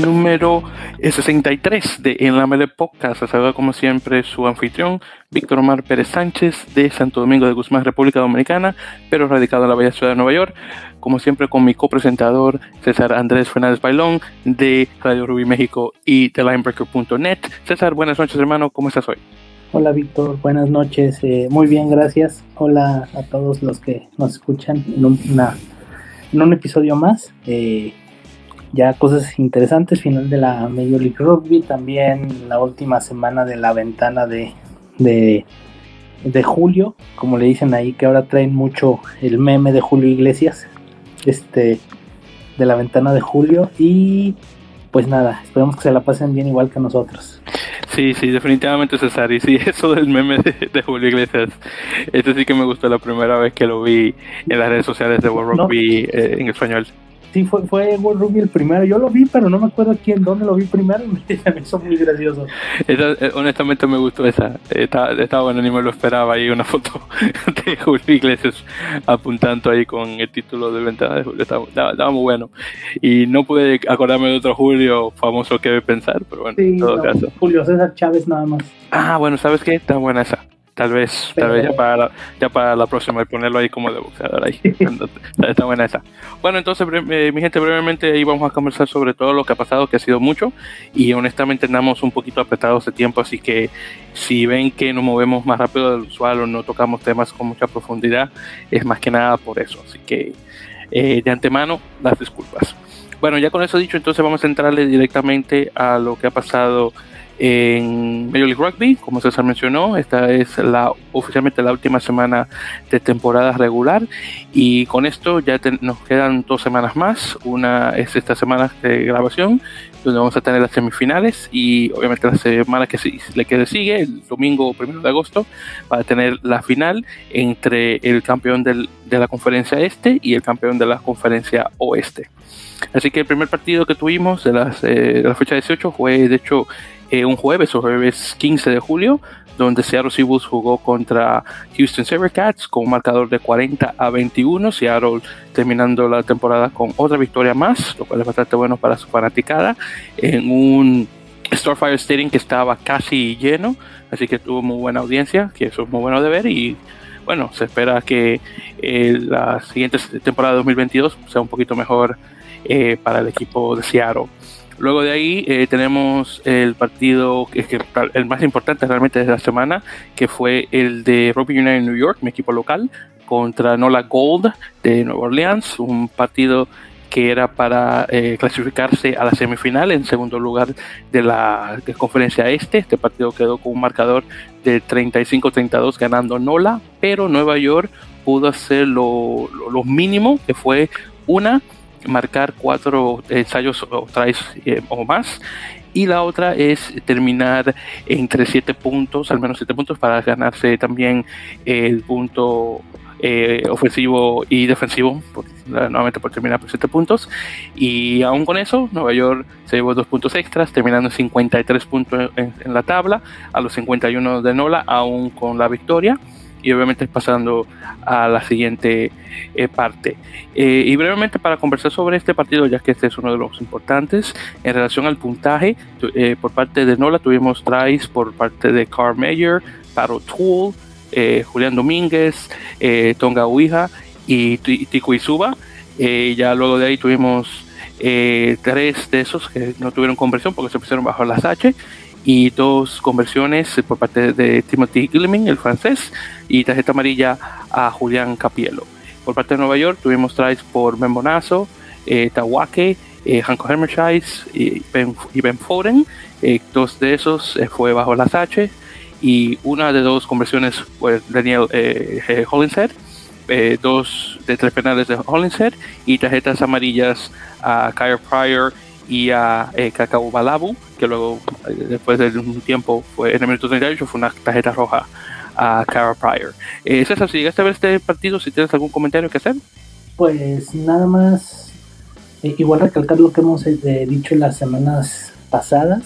número 63 de En la Mele Podcast. Saluda como siempre su anfitrión, Víctor Omar Pérez Sánchez de Santo Domingo de Guzmán, República Dominicana, pero radicado en la bella ciudad de Nueva York. Como siempre con mi copresentador César Andrés Fernández Bailón de Radio Rubí México y de Linebreaker.net. César, buenas noches hermano, ¿cómo estás hoy? Hola Víctor, buenas noches. Eh, muy bien, gracias. Hola a todos los que nos escuchan en, en un episodio más. Eh, ya cosas interesantes, final de la Major League Rugby, también la última semana de la ventana de, de, julio, como le dicen ahí, que ahora traen mucho el meme de Julio Iglesias, este, de la ventana de julio, y pues nada, esperemos que se la pasen bien igual que nosotros. Sí, sí, definitivamente César, y sí, eso del meme de, Julio Iglesias, este sí que me gustó la primera vez que lo vi en las redes sociales de World Rugby eh, en español. Sí, fue, fue Rugby el primero. Yo lo vi, pero no me acuerdo quién, dónde lo vi primero y me, hizo muy gracioso. Eh, honestamente me gustó esa. Estaba, estaba bueno, ni me lo esperaba. Ahí una foto de Julio Iglesias apuntando ahí con el título de ventana de Julio. Estaba, muy bueno. Y no pude acordarme de otro Julio famoso que pensar, pero bueno, en todo caso. Julio César Chávez nada más. Ah, bueno, ¿sabes qué? Está buena esa. Tal vez, tal vez ya para, ya para la próxima y ponerlo ahí como de boxeador ahí. Está buena esa. Bueno, entonces, eh, mi gente, brevemente ahí vamos a conversar sobre todo lo que ha pasado, que ha sido mucho. Y honestamente andamos un poquito apretados de tiempo, así que si ven que nos movemos más rápido del usual o no tocamos temas con mucha profundidad, es más que nada por eso. Así que eh, de antemano, las disculpas. Bueno, ya con eso dicho, entonces vamos a entrarle directamente a lo que ha pasado en Major League Rugby, como César mencionó, esta es la oficialmente la última semana de temporada regular y con esto ya nos quedan dos semanas más, una es esta semana de grabación donde vamos a tener las semifinales y obviamente la semana que le que sigue, el domingo primero de agosto, para tener la final entre el campeón del, de la conferencia este y el campeón de la conferencia oeste. Así que el primer partido que tuvimos de, las, eh, de la fecha 18 fue de hecho eh, un jueves o jueves 15 de julio, donde Seattle Seahawks jugó contra Houston Sabercats con un marcador de 40 a 21. Seattle terminando la temporada con otra victoria más, lo cual es bastante bueno para su fanaticada, en un Starfire Stadium que estaba casi lleno, así que tuvo muy buena audiencia, que eso es muy bueno de ver y bueno, se espera que eh, la siguiente temporada 2022 sea un poquito mejor eh, para el equipo de Seattle. Luego de ahí eh, tenemos el partido el más importante realmente de la semana, que fue el de Rugby United New York, mi equipo local, contra Nola Gold de Nueva Orleans, un partido que era para eh, clasificarse a la semifinal en segundo lugar de la conferencia este. Este partido quedó con un marcador de 35-32 ganando Nola, pero Nueva York pudo hacer lo mínimo, que fue una marcar cuatro ensayos o eh, o más. Y la otra es terminar entre siete puntos, al menos siete puntos para ganarse también el punto eh, ofensivo y defensivo, nuevamente por terminar por siete puntos. Y aún con eso, Nueva York se llevó dos puntos extras, terminando en 53 puntos en, en la tabla, a los 51 de Nola, aún con la victoria y obviamente pasando a la siguiente eh, parte. Eh, y brevemente para conversar sobre este partido, ya que este es uno de los importantes, en relación al puntaje, eh, por parte de Nola tuvimos tries por parte de Carl Mayer, Paro Tool, Julián Domínguez, Tonga Uija y Tico Izuba. ya luego de ahí tuvimos tres de esos que no tuvieron conversión porque se pusieron bajo las H y dos conversiones por parte de Timothy Gilman, el francés, y tarjeta amarilla a Julián Capielo. Por parte de Nueva York tuvimos tries por Membonazo, eh, Tawake, eh, Hanko y Ben, y Foden. Eh, dos de esos eh, fue bajo las H y una de dos conversiones fue Daniel eh, Hollinshead. dos de tres penales de Hollinshead y tarjetas amarillas a Kyle Pryor y a eh, Balabu, que luego, eh, después de un tiempo, fue en el minuto 38, fue una tarjeta roja a Cara Pryor. Eh, César, si llegaste a ver este partido, si tienes algún comentario que hacer. Pues nada más, eh, igual recalcar lo que hemos eh, dicho en las semanas pasadas,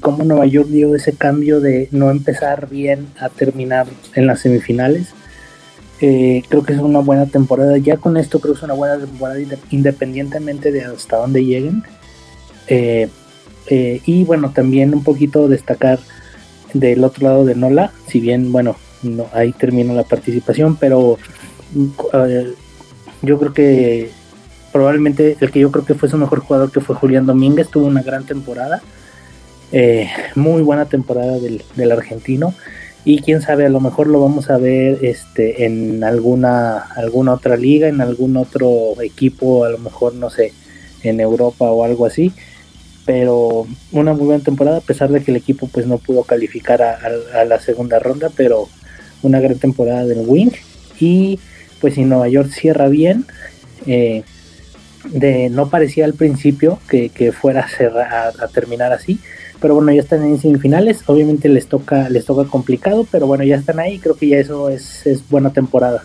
cómo Nueva York dio ese cambio de no empezar bien a terminar en las semifinales. Creo que es una buena temporada. Ya con esto creo que es una buena temporada independientemente de hasta dónde lleguen. Eh, eh, y bueno, también un poquito destacar del otro lado de Nola, si bien, bueno, no, ahí termino la participación, pero yo creo que probablemente el que yo creo que fue su mejor jugador, que fue Julián Domínguez, tuvo una gran temporada. muy buena temporada del, del argentino y quién sabe, a lo mejor lo vamos a ver este, en alguna, alguna otra liga, en algún otro equipo, a lo mejor, no sé, en Europa o algo así. Pero una muy buena temporada, a pesar de que el equipo pues no pudo calificar a, la segunda ronda, pero una gran temporada del Wing. Y pues si Nueva York cierra bien, eh, de, no parecía al principio que, fuera a terminar así, pero bueno, ya están en semifinales, obviamente les toca, les toca complicado, pero bueno, ya están ahí, creo que ya eso es, es buena temporada.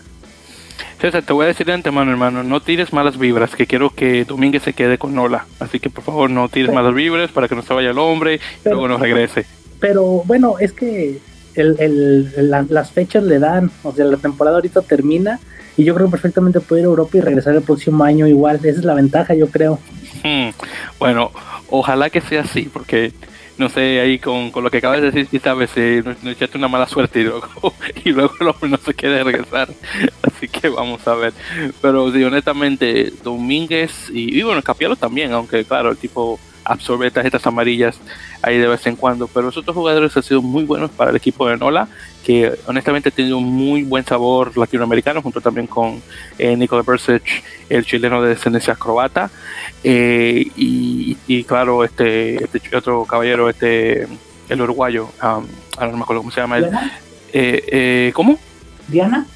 César, te voy a decir de antemano, hermano, no tires malas vibras, que quiero que Domínguez se quede con Nola. Así que por favor no tires malas vibras para que no se vaya el hombre y luego no regrese. Pero bueno, es que el, el, las fechas le dan, o sea, la temporada ahorita termina y yo creo que perfectamente puede ir a Europa y regresar el próximo año igual. Esa es la ventaja, yo creo. Hmm, bueno, ojalá que sea así, porque no sé, ahí con, lo que acabas de decir, quizás veces nos, echaste una mala suerte y luego, y luego no se quiere regresar. Así que vamos a ver. Pero sí, honestamente, Domínguez y, y bueno, Capielo también, aunque claro, el tipo absorbe tarjetas amarillas ahí de vez en cuando. Pero los otros jugadores han sido muy buenos para el equipo de Nola, que honestamente ha tenido un muy buen sabor latinoamericano, junto también con eh, Nicolás el chileno de descendencia croata. Eh, y, claro, este, este, otro caballero, este el uruguayo, um, ahora no me acuerdo cómo se llama él. Eh, eh, ¿Cómo? Diana.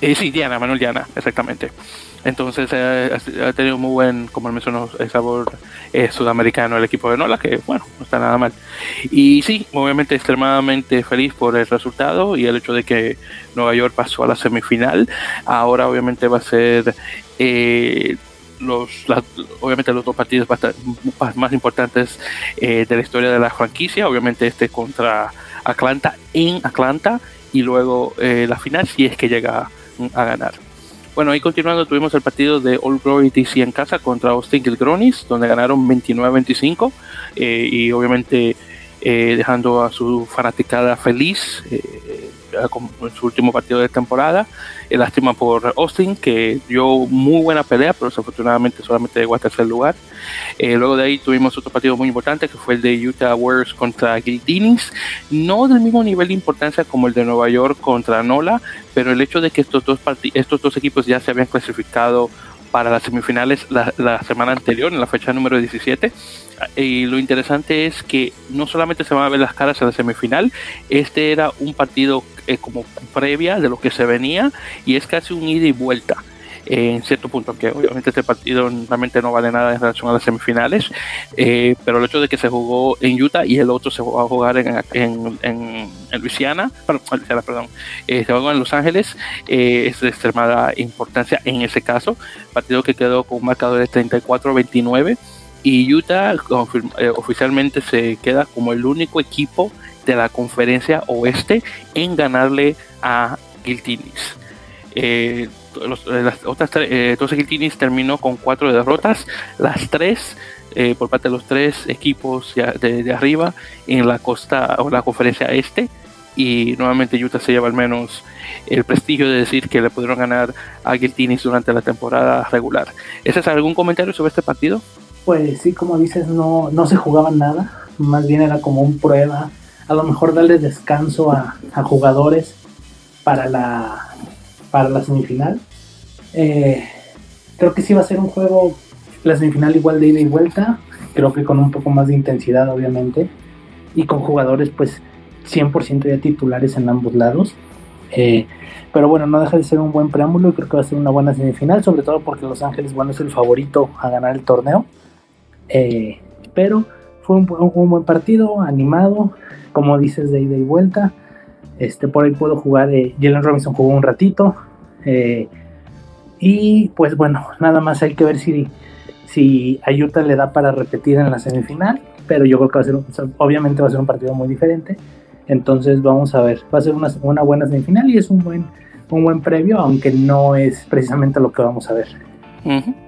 sí, Diana, Manuel Diana, exactamente. Entonces eh, ha tenido muy buen, como mencionó, el sabor eh, sudamericano el equipo de Nola, que bueno, no está nada mal. Y sí, obviamente extremadamente feliz por el resultado y el hecho de que Nueva York pasó a la semifinal. Ahora obviamente va a ser eh, los, obviamente los dos partidos más importantes de la historia de la franquicia. Obviamente este contra Atlanta en Atlanta y luego la final si es que llega a ganar. Bueno, ahí continuando tuvimos el partido de All Glory DC en casa contra Austin Gilgronis, donde ganaron 29-25 eh, y obviamente eh, dejando a su fanaticada feliz. Eh, en su último partido de temporada. Eh, lástima por Austin, que dio muy buena pelea, pero desafortunadamente solamente llegó a tercer lugar. Eh, luego de ahí tuvimos otro partido muy importante, que fue el de Utah Warriors contra Guildinis. No del mismo nivel de importancia como el de Nueva York contra Nola, pero el hecho de que estos dos, estos dos equipos ya se habían clasificado para las semifinales la, semana anterior, en la fecha número 17. Y lo interesante es que no solamente se van a ver las caras en la semifinal, este era un partido eh, como previa de lo que se venía y es casi un ida y vuelta en cierto punto, aunque obviamente este partido realmente no vale nada en relación a las semifinales, eh, pero el hecho de que se jugó en Utah y el otro se va a jugar en, en, en, Luisiana, perdón, eh, se jugó en Los Ángeles, eh, es de extremada importancia en ese caso, partido que quedó con un marcador de 34-29 y Utah oficialmente se queda como el único equipo de la conferencia oeste en ganarle a Giltinis. Eh, los, eh, las otras eh, terminó con cuatro derrotas, las tres eh, por parte de los tres equipos de, arriba en la costa o la conferencia este. Y nuevamente Utah se lleva al menos el prestigio de decir que le pudieron ganar a Giltinis durante la temporada regular. ¿Ese es algún comentario sobre este partido? Pues sí, como dices, no, no se jugaba nada, más bien era como un prueba, a lo mejor darle descanso a, a jugadores para la, para la semifinal eh, creo que sí va a ser un juego, la semifinal igual de ida y vuelta, creo que con un poco más de intensidad obviamente, y con jugadores pues 100% ya titulares en ambos lados. Eh, pero bueno, no deja de ser un buen preámbulo y creo que va a ser una buena semifinal, sobre todo porque Los Ángeles, bueno, es el favorito a ganar el torneo. Eh, pero fue un, buen partido, animado, como dices, de ida y vuelta. Este, por ahí puedo jugar, Jalen Robinson jugó un ratito. Y pues bueno, nada más hay que ver si, si Ayuta le da para repetir en la semifinal, pero yo creo que va a ser, obviamente va a ser un partido muy diferente. Entonces vamos a ver, va a ser una, buena semifinal y es un buen un buen previo, aunque no es precisamente lo que vamos a ver.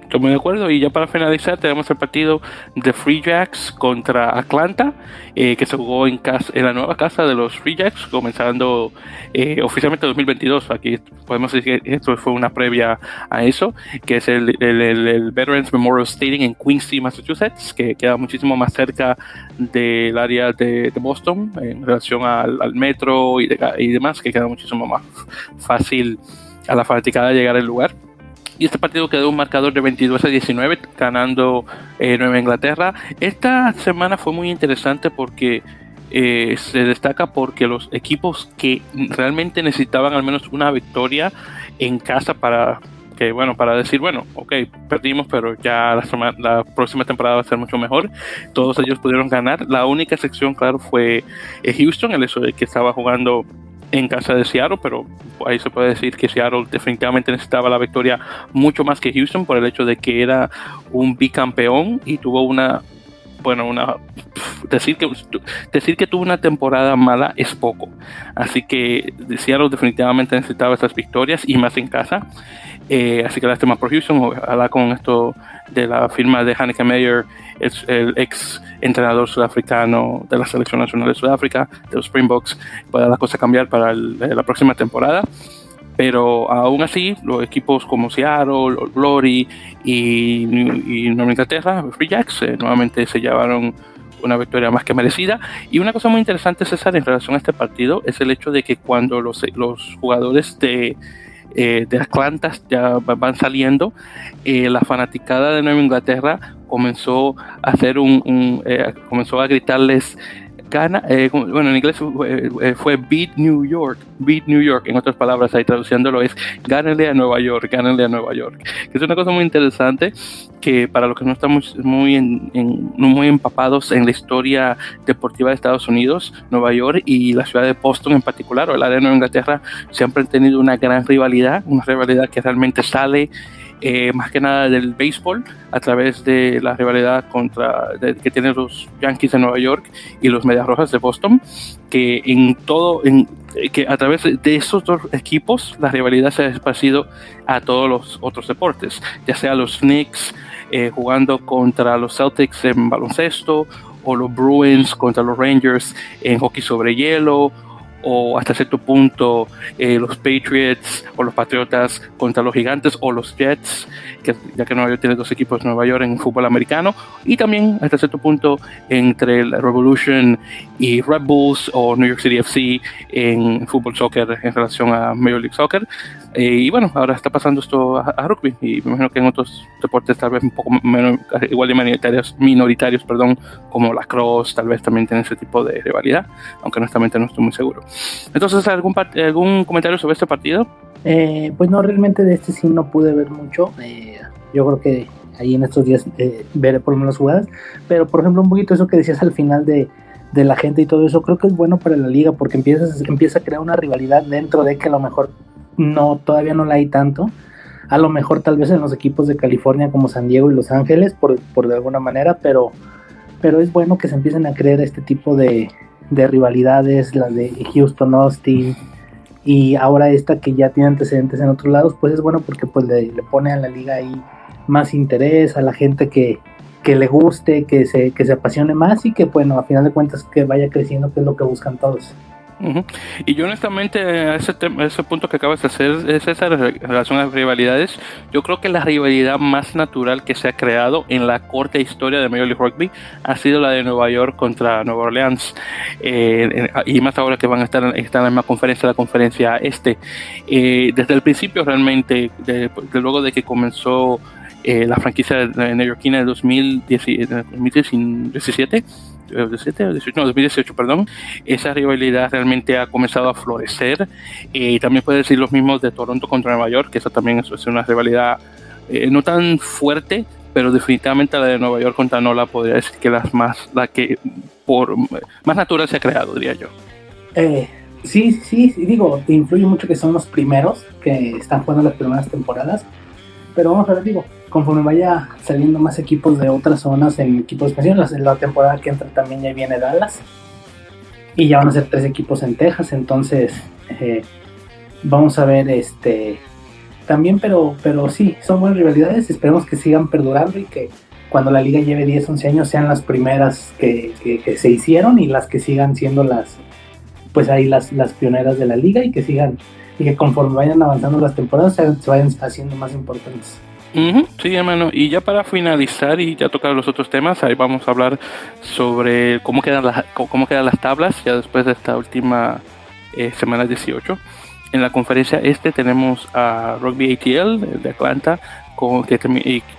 Estoy muy de acuerdo. Y ya para finalizar, tenemos el partido de Free Jacks contra Atlanta, eh, que se jugó en, casa, en la nueva casa de los Free Jacks, comenzando eh, oficialmente 2022. Aquí podemos decir que esto fue una previa a eso, que es el, Veterans Memorial Stadium en Quincy, Massachusetts, que queda muchísimo más cerca del área de, Boston en relación al, metro y, y demás, que queda muchísimo más fácil a la fanaticada llegar al lugar. Y este partido quedó un marcador de 22 a 19, ganando eh, Nueva Inglaterra. Esta semana fue muy interesante porque eh, se destaca porque los equipos que realmente necesitaban al menos una victoria en casa para que bueno para decir bueno ok perdimos pero ya la, próxima temporada va a ser mucho mejor todos ellos pudieron ganar la única excepción claro fue eh, Houston el hecho de que estaba jugando en casa de Seattle, pero ahí se puede decir que Seattle definitivamente necesitaba la victoria mucho más que Houston por el hecho de que era un bicampeón y tuvo una bueno, una decir que decir que tuvo una temporada mala es poco. Así que Seattle definitivamente necesitaba esas victorias y más en casa. Eh, así que lástima por Houston. Con esto de la firma de Hanneke Meyer, el ex entrenador sudafricano de la Selección Nacional de Sudáfrica, de los Springboks, pueda la cosa cambiar para la próxima temporada. Pero aún así, los equipos como Seattle, Glory y, y Nueva Inglaterra, Free Jacks, eh, nuevamente se llevaron una victoria más que merecida. Y una cosa muy interesante, César, en relación a este partido, es el hecho de que cuando los, los jugadores de eh, de las plantas ya van saliendo, eh, la fanaticada de Nueva Inglaterra comenzó a hacer un, eh, comenzó a gritarles gana, eh, bueno, en inglés eh, eh, fue Beat New York, Beat New York, en otras palabras, ahí traduciéndolo es gánale a Nueva York, gánale a Nueva York. Que es una cosa muy interesante que para los que no estamos muy, en, muy empapados en la historia deportiva de Estados Unidos, Nueva York y la ciudad de Boston en particular, o el área de Nueva Inglaterra, siempre han tenido una gran rivalidad, una rivalidad que realmente sale eh, más que nada del béisbol a través de la rivalidad contra que tienen los Yankees de Nueva York y los Medias Rojas de Boston, que en todo, en, que a través de esos dos equipos la rivalidad se ha esparcido a todos los otros deportes, ya sea los Knicks eh, jugando contra los Celtics en baloncesto o los Bruins contra los Rangers en hockey sobre hielo o hasta cierto punto eh, los Patriots o los Patriotas contra los Gigantes o los Jets, que, ya que Nueva York tiene dos equipos Nueva York en fútbol americano, y también hasta cierto punto entre la Revolution y Red Bulls o New York City FC en fútbol soccer en relación a Major League Soccer. Eh, y bueno, ahora está pasando esto a, rugby y me imagino que en otros deportes tal vez un poco menos, igual de minoritarios, minoritarios perdón, como la cross, tal vez también tienen ese tipo de rivalidad, aunque honestamente no estoy muy seguro. Entonces, ¿algún, algún comentario sobre este partido? Eh, pues no, realmente de este sí no pude ver mucho. Eh, yo creo que ahí en estos días eh, veré por lo menos jugadas. Pero por ejemplo, un poquito eso que decías al final de, de la gente y todo eso, creo que es bueno para la liga porque empiezas, empieza a crear una rivalidad dentro de que a lo mejor no, todavía no la hay tanto. A lo mejor tal vez en los equipos de California como San Diego y Los Ángeles, por, por de alguna manera, pero, pero es bueno que se empiecen a crear este tipo de, de rivalidades, la de Houston, Austin, y ahora esta que ya tiene antecedentes en otros lados, pues es bueno porque pues le, pone a la liga ahí más interés, a la gente que, que le guste, que se, que se apasione más y que bueno, a final de cuentas que vaya creciendo, que es lo que buscan todos. Y yo honestamente, a ese, ese punto que acabas de hacer, es esa relación a rivalidades, yo creo que la rivalidad más natural que se ha creado en la corta historia de Major League Rugby ha sido la de Nueva York contra Nueva Orleans. Eh, y más ahora que van a estar, en la misma conferencia, la conferencia este. Eh, desde el principio realmente, luego de que comenzó eh, la franquicia neoyorquina de 2017, 2018, perdón, esa rivalidad realmente ha comenzado a florecer. Eh, y también puede decir los mismos de Toronto contra Nueva York, que eso también es, una rivalidad eh, no tan fuerte, pero definitivamente la de Nueva York contra Nola podría decir que las más, la que por más natural se ha creado, diría yo. Eh, sí, sí, digo, influye mucho que son los primeros que están jugando las primeras temporadas, pero vamos a ver, digo, conforme vaya saliendo más equipos de otras zonas en equipos especiales, en la temporada que entra también ya viene Dallas. Y ya van a ser tres equipos en Texas, entonces eh, vamos a ver este también, pero, pero sí, son buenas rivalidades, esperemos que sigan perdurando y que cuando la liga lleve 10, 11 años sean las primeras que, que, se hicieron y las que sigan siendo las, pues ahí las, las pioneras de la liga y que sigan, y que conforme vayan avanzando las temporadas se, vayan haciendo más importantes. sí, hermano. Y ya para finalizar y ya tocar los otros temas, ahí vamos a hablar sobre cómo quedan las, cómo quedan las tablas ya después de esta última eh, semana 18. En la conferencia este tenemos a Rugby ATL de Atlanta. Con, que,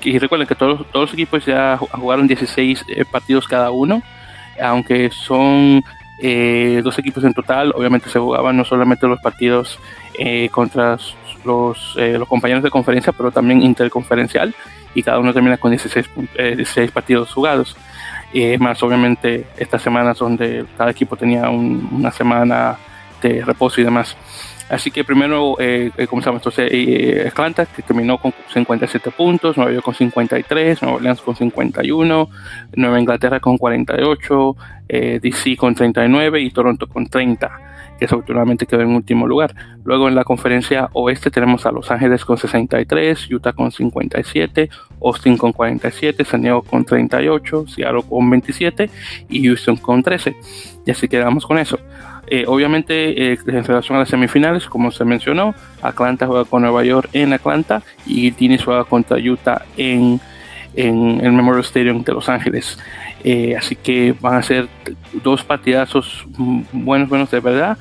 y, recuerden que todos, todos los equipos ya jugaron 16 eh, partidos cada uno, aunque son eh, dos equipos en total. Obviamente se jugaban no solamente los partidos eh, contra los, los compañeros de conferencia, pero también interconferencial, y cada uno termina con 16, 16 partidos jugados. más obviamente estas semanas donde cada equipo tenía una semana de reposo y demás. Así que primero eh, eh comenzamos entonces eh, Atlanta, que terminó con 57 puntos, Nueva York con 53, Nueva Orleans con 51, Nueva Inglaterra con 48, eh, DC con 39 y Toronto con 30, que desafortunadamente quedó en último lugar. Luego en la conferencia oeste tenemos a Los Ángeles con 63, Utah con 57, Austin con 47, San Diego con 38, Seattle con 27 y Houston con 13. Y así quedamos con eso. Eh, obviamente, eh, en relación a las semifinales, como se mencionó, Atlanta juega con Nueva York en Atlanta y Tini juega contra Utah en, en el Memorial Stadium de Los Ángeles. Eh, así que van a ser dos partidazos buenos, buenos de verdad.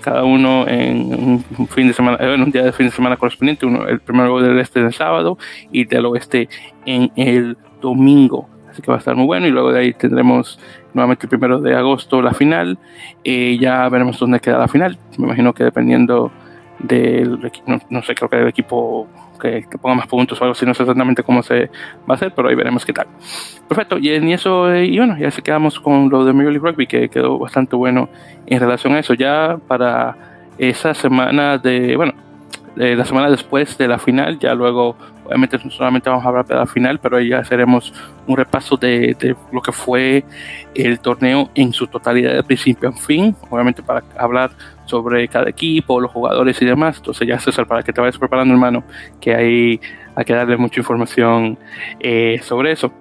cada uno en un fin de semana, en un día de fin de semana correspondiente, uno, el primero del este el sábado y del oeste en el domingo. Así que va a estar muy bueno y luego de ahí tendremos nuevamente el primero de agosto la final. y ya veremos dónde queda la final. Me imagino que dependiendo del no, no sé, creo que del equipo que, ponga más puntos o algo así, no sé exactamente cómo se va a hacer, pero ahí veremos qué tal. Perfecto, y en eso, y bueno, ya se quedamos con lo de Major League Rugby, que quedó bastante bueno en relación a eso. Ya para esa semana de, bueno, la semana después de la final, ya luego obviamente solamente vamos a hablar de la final, pero ahí ya haremos un repaso de, de, lo que fue el torneo en su totalidad de principio a fin, obviamente para hablar sobre cada equipo, los jugadores y demás. Entonces ya César, para que te vayas preparando hermano, que hay, hay que darle mucha información eh, sobre eso.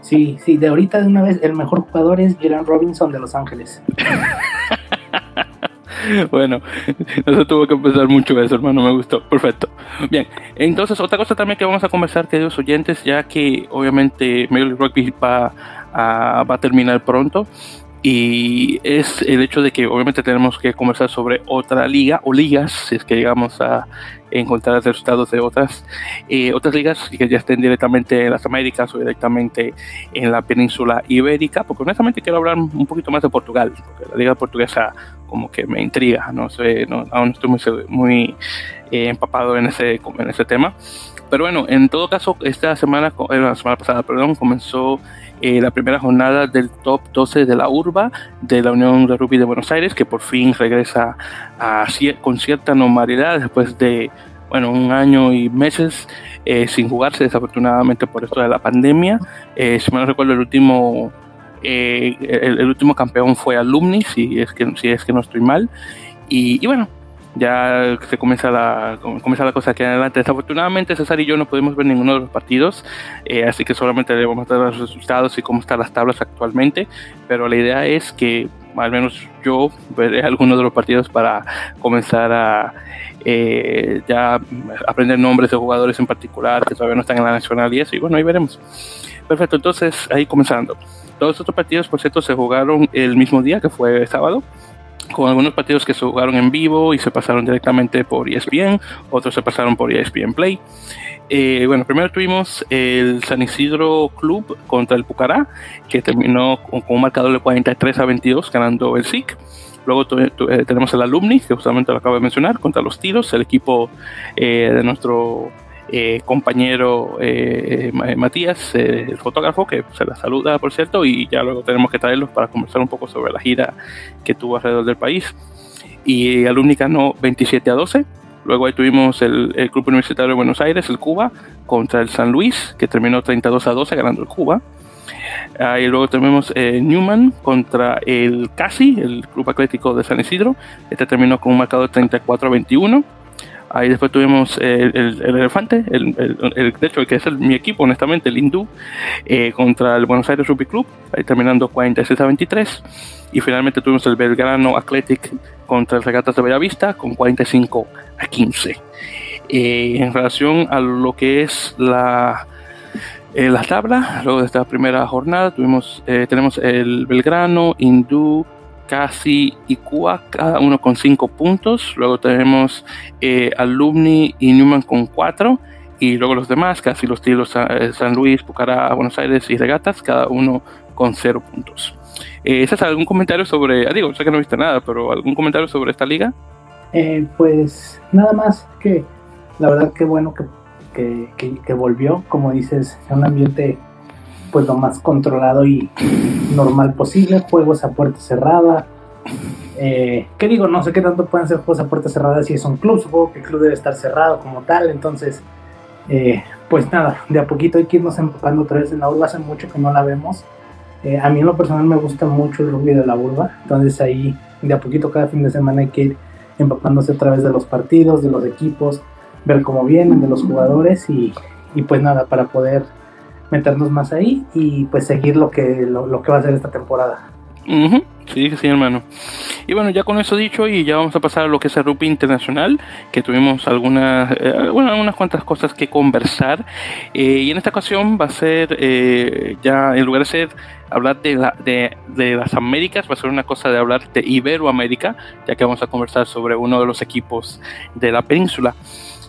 Sí, sí, de ahorita de una vez el mejor jugador es Jalen Robinson de Los Ángeles. bueno, no se tuvo que empezar mucho eso, hermano, me gustó. Perfecto. Bien, entonces otra cosa también que vamos a conversar, queridos oyentes, ya que obviamente Major League Rugby va a, va a terminar pronto. Y es el hecho de que obviamente tenemos que conversar sobre otra liga o ligas, si es que llegamos a encontrar resultados de otras, eh, otras ligas que ya estén directamente en las Américas o directamente en la península ibérica, porque honestamente quiero hablar un poquito más de Portugal, porque la liga portuguesa como que me intriga, no sé, no, aún estoy muy, muy eh, empapado en ese, en ese tema. Pero bueno, en todo caso, esta semana, eh, la semana pasada, perdón, comenzó eh, la primera jornada del top 12 de la urba de la Unión de Rugby de Buenos Aires, que por fin regresa a, con cierta normalidad después de bueno, un año y meses eh, sin jugarse, desafortunadamente por esto de la pandemia. Eh, si me no recuerdo, el último, el, último campeón fue Alumni, si es que, si es que no estoy mal. y, y bueno, ya se comienza la, comienza la cosa aquí adelante. Desafortunadamente César y yo no pudimos ver ninguno de los partidos, eh, así que solamente le vamos a dar los resultados y cómo están las tablas actualmente, pero la idea es que al menos yo veré algunos de los partidos para comenzar a eh, ya aprender nombres de jugadores en particular que todavía no están en la nacional y eso, y bueno, ahí veremos. Perfecto, entonces ahí comenzando. Todos estos partidos, por cierto, se jugaron el mismo día, que fue sábado con algunos partidos que se jugaron en vivo y se pasaron directamente por ESPN, otros se pasaron por ESPN Play. Eh, bueno, primero tuvimos el San Isidro Club contra el Pucará, que terminó con, un marcador de 43 a 22, ganando el SIC. Luego eh, tenemos el Alumni, que justamente lo acabo de mencionar, contra los Tiros, el equipo eh, de nuestro eh, compañero eh, eh, Matías, el fotógrafo, que se la saluda, por cierto, y ya luego tenemos que traerlos para conversar un poco sobre la gira que tuvo alrededor del país. Y Alumni ganó 27 a 12. Luego ahí tuvimos el, el, Club Universitario de Buenos Aires, el Cuba, contra el San Luis, que terminó 32 a 12 ganando el Cuba. y luego tenemos eh, Newman contra el Casi, el Club Atlético de San Isidro. Este terminó con un marcador 34 a 21. Ahí después tuvimos el, Elefante, el, de hecho, el que es mi equipo, honestamente, el Hindú, eh, contra el Buenos Aires Rugby Club, ahí terminando 46 a 23. Y finalmente tuvimos el Belgrano Athletic contra el Regatas de Bellavista con 45 a 15. Eh, en relación a lo que es la, eh, la tabla, luego de esta primera jornada, tuvimos, tenemos el Belgrano, Hindú, Casi y Cuba, cada uno con 5 puntos. Luego tenemos eh, Alumni y Newman con 4. Y luego los demás, casi los tiros eh, San Luis, Pucará, Buenos Aires y Regatas, cada uno con 0 puntos. Eh, ¿Ese es algún comentario sobre, ah, digo, sé que no viste nada, pero algún comentario sobre esta liga? Eh, pues nada más que la verdad que bueno que, que, que volvió, como dices, en un ambiente pues lo más controlado y normal posible, juegos a puerta cerrada. Eh, ¿Qué digo? No sé qué tanto pueden ser juegos a puerta cerrada si es un club, supongo que el club debe estar cerrado como tal, entonces, eh, pues nada, de a poquito hay que irnos empapando otra vez en la urba, hace mucho que no la vemos. Eh, a mí en lo personal me gusta mucho el rugby de la urba, entonces ahí de a poquito cada fin de semana hay que ir empapándose a través de los partidos, de los equipos, ver cómo vienen, de los jugadores y, y pues nada, para poder meternos más ahí y pues seguir lo que, lo, que va a ser esta temporada. Sí, sí, hermano. Y bueno, ya con eso dicho, y ya vamos a pasar a lo que es el rugby internacional, que tuvimos algunas, eh, bueno, unas cuantas cosas que conversar. Eh, y en esta ocasión va a ser, eh, ya en lugar de ser hablar de, la, de, de, las Américas, va a ser una cosa de hablar de Iberoamérica, ya que vamos a conversar sobre uno de los equipos de la península.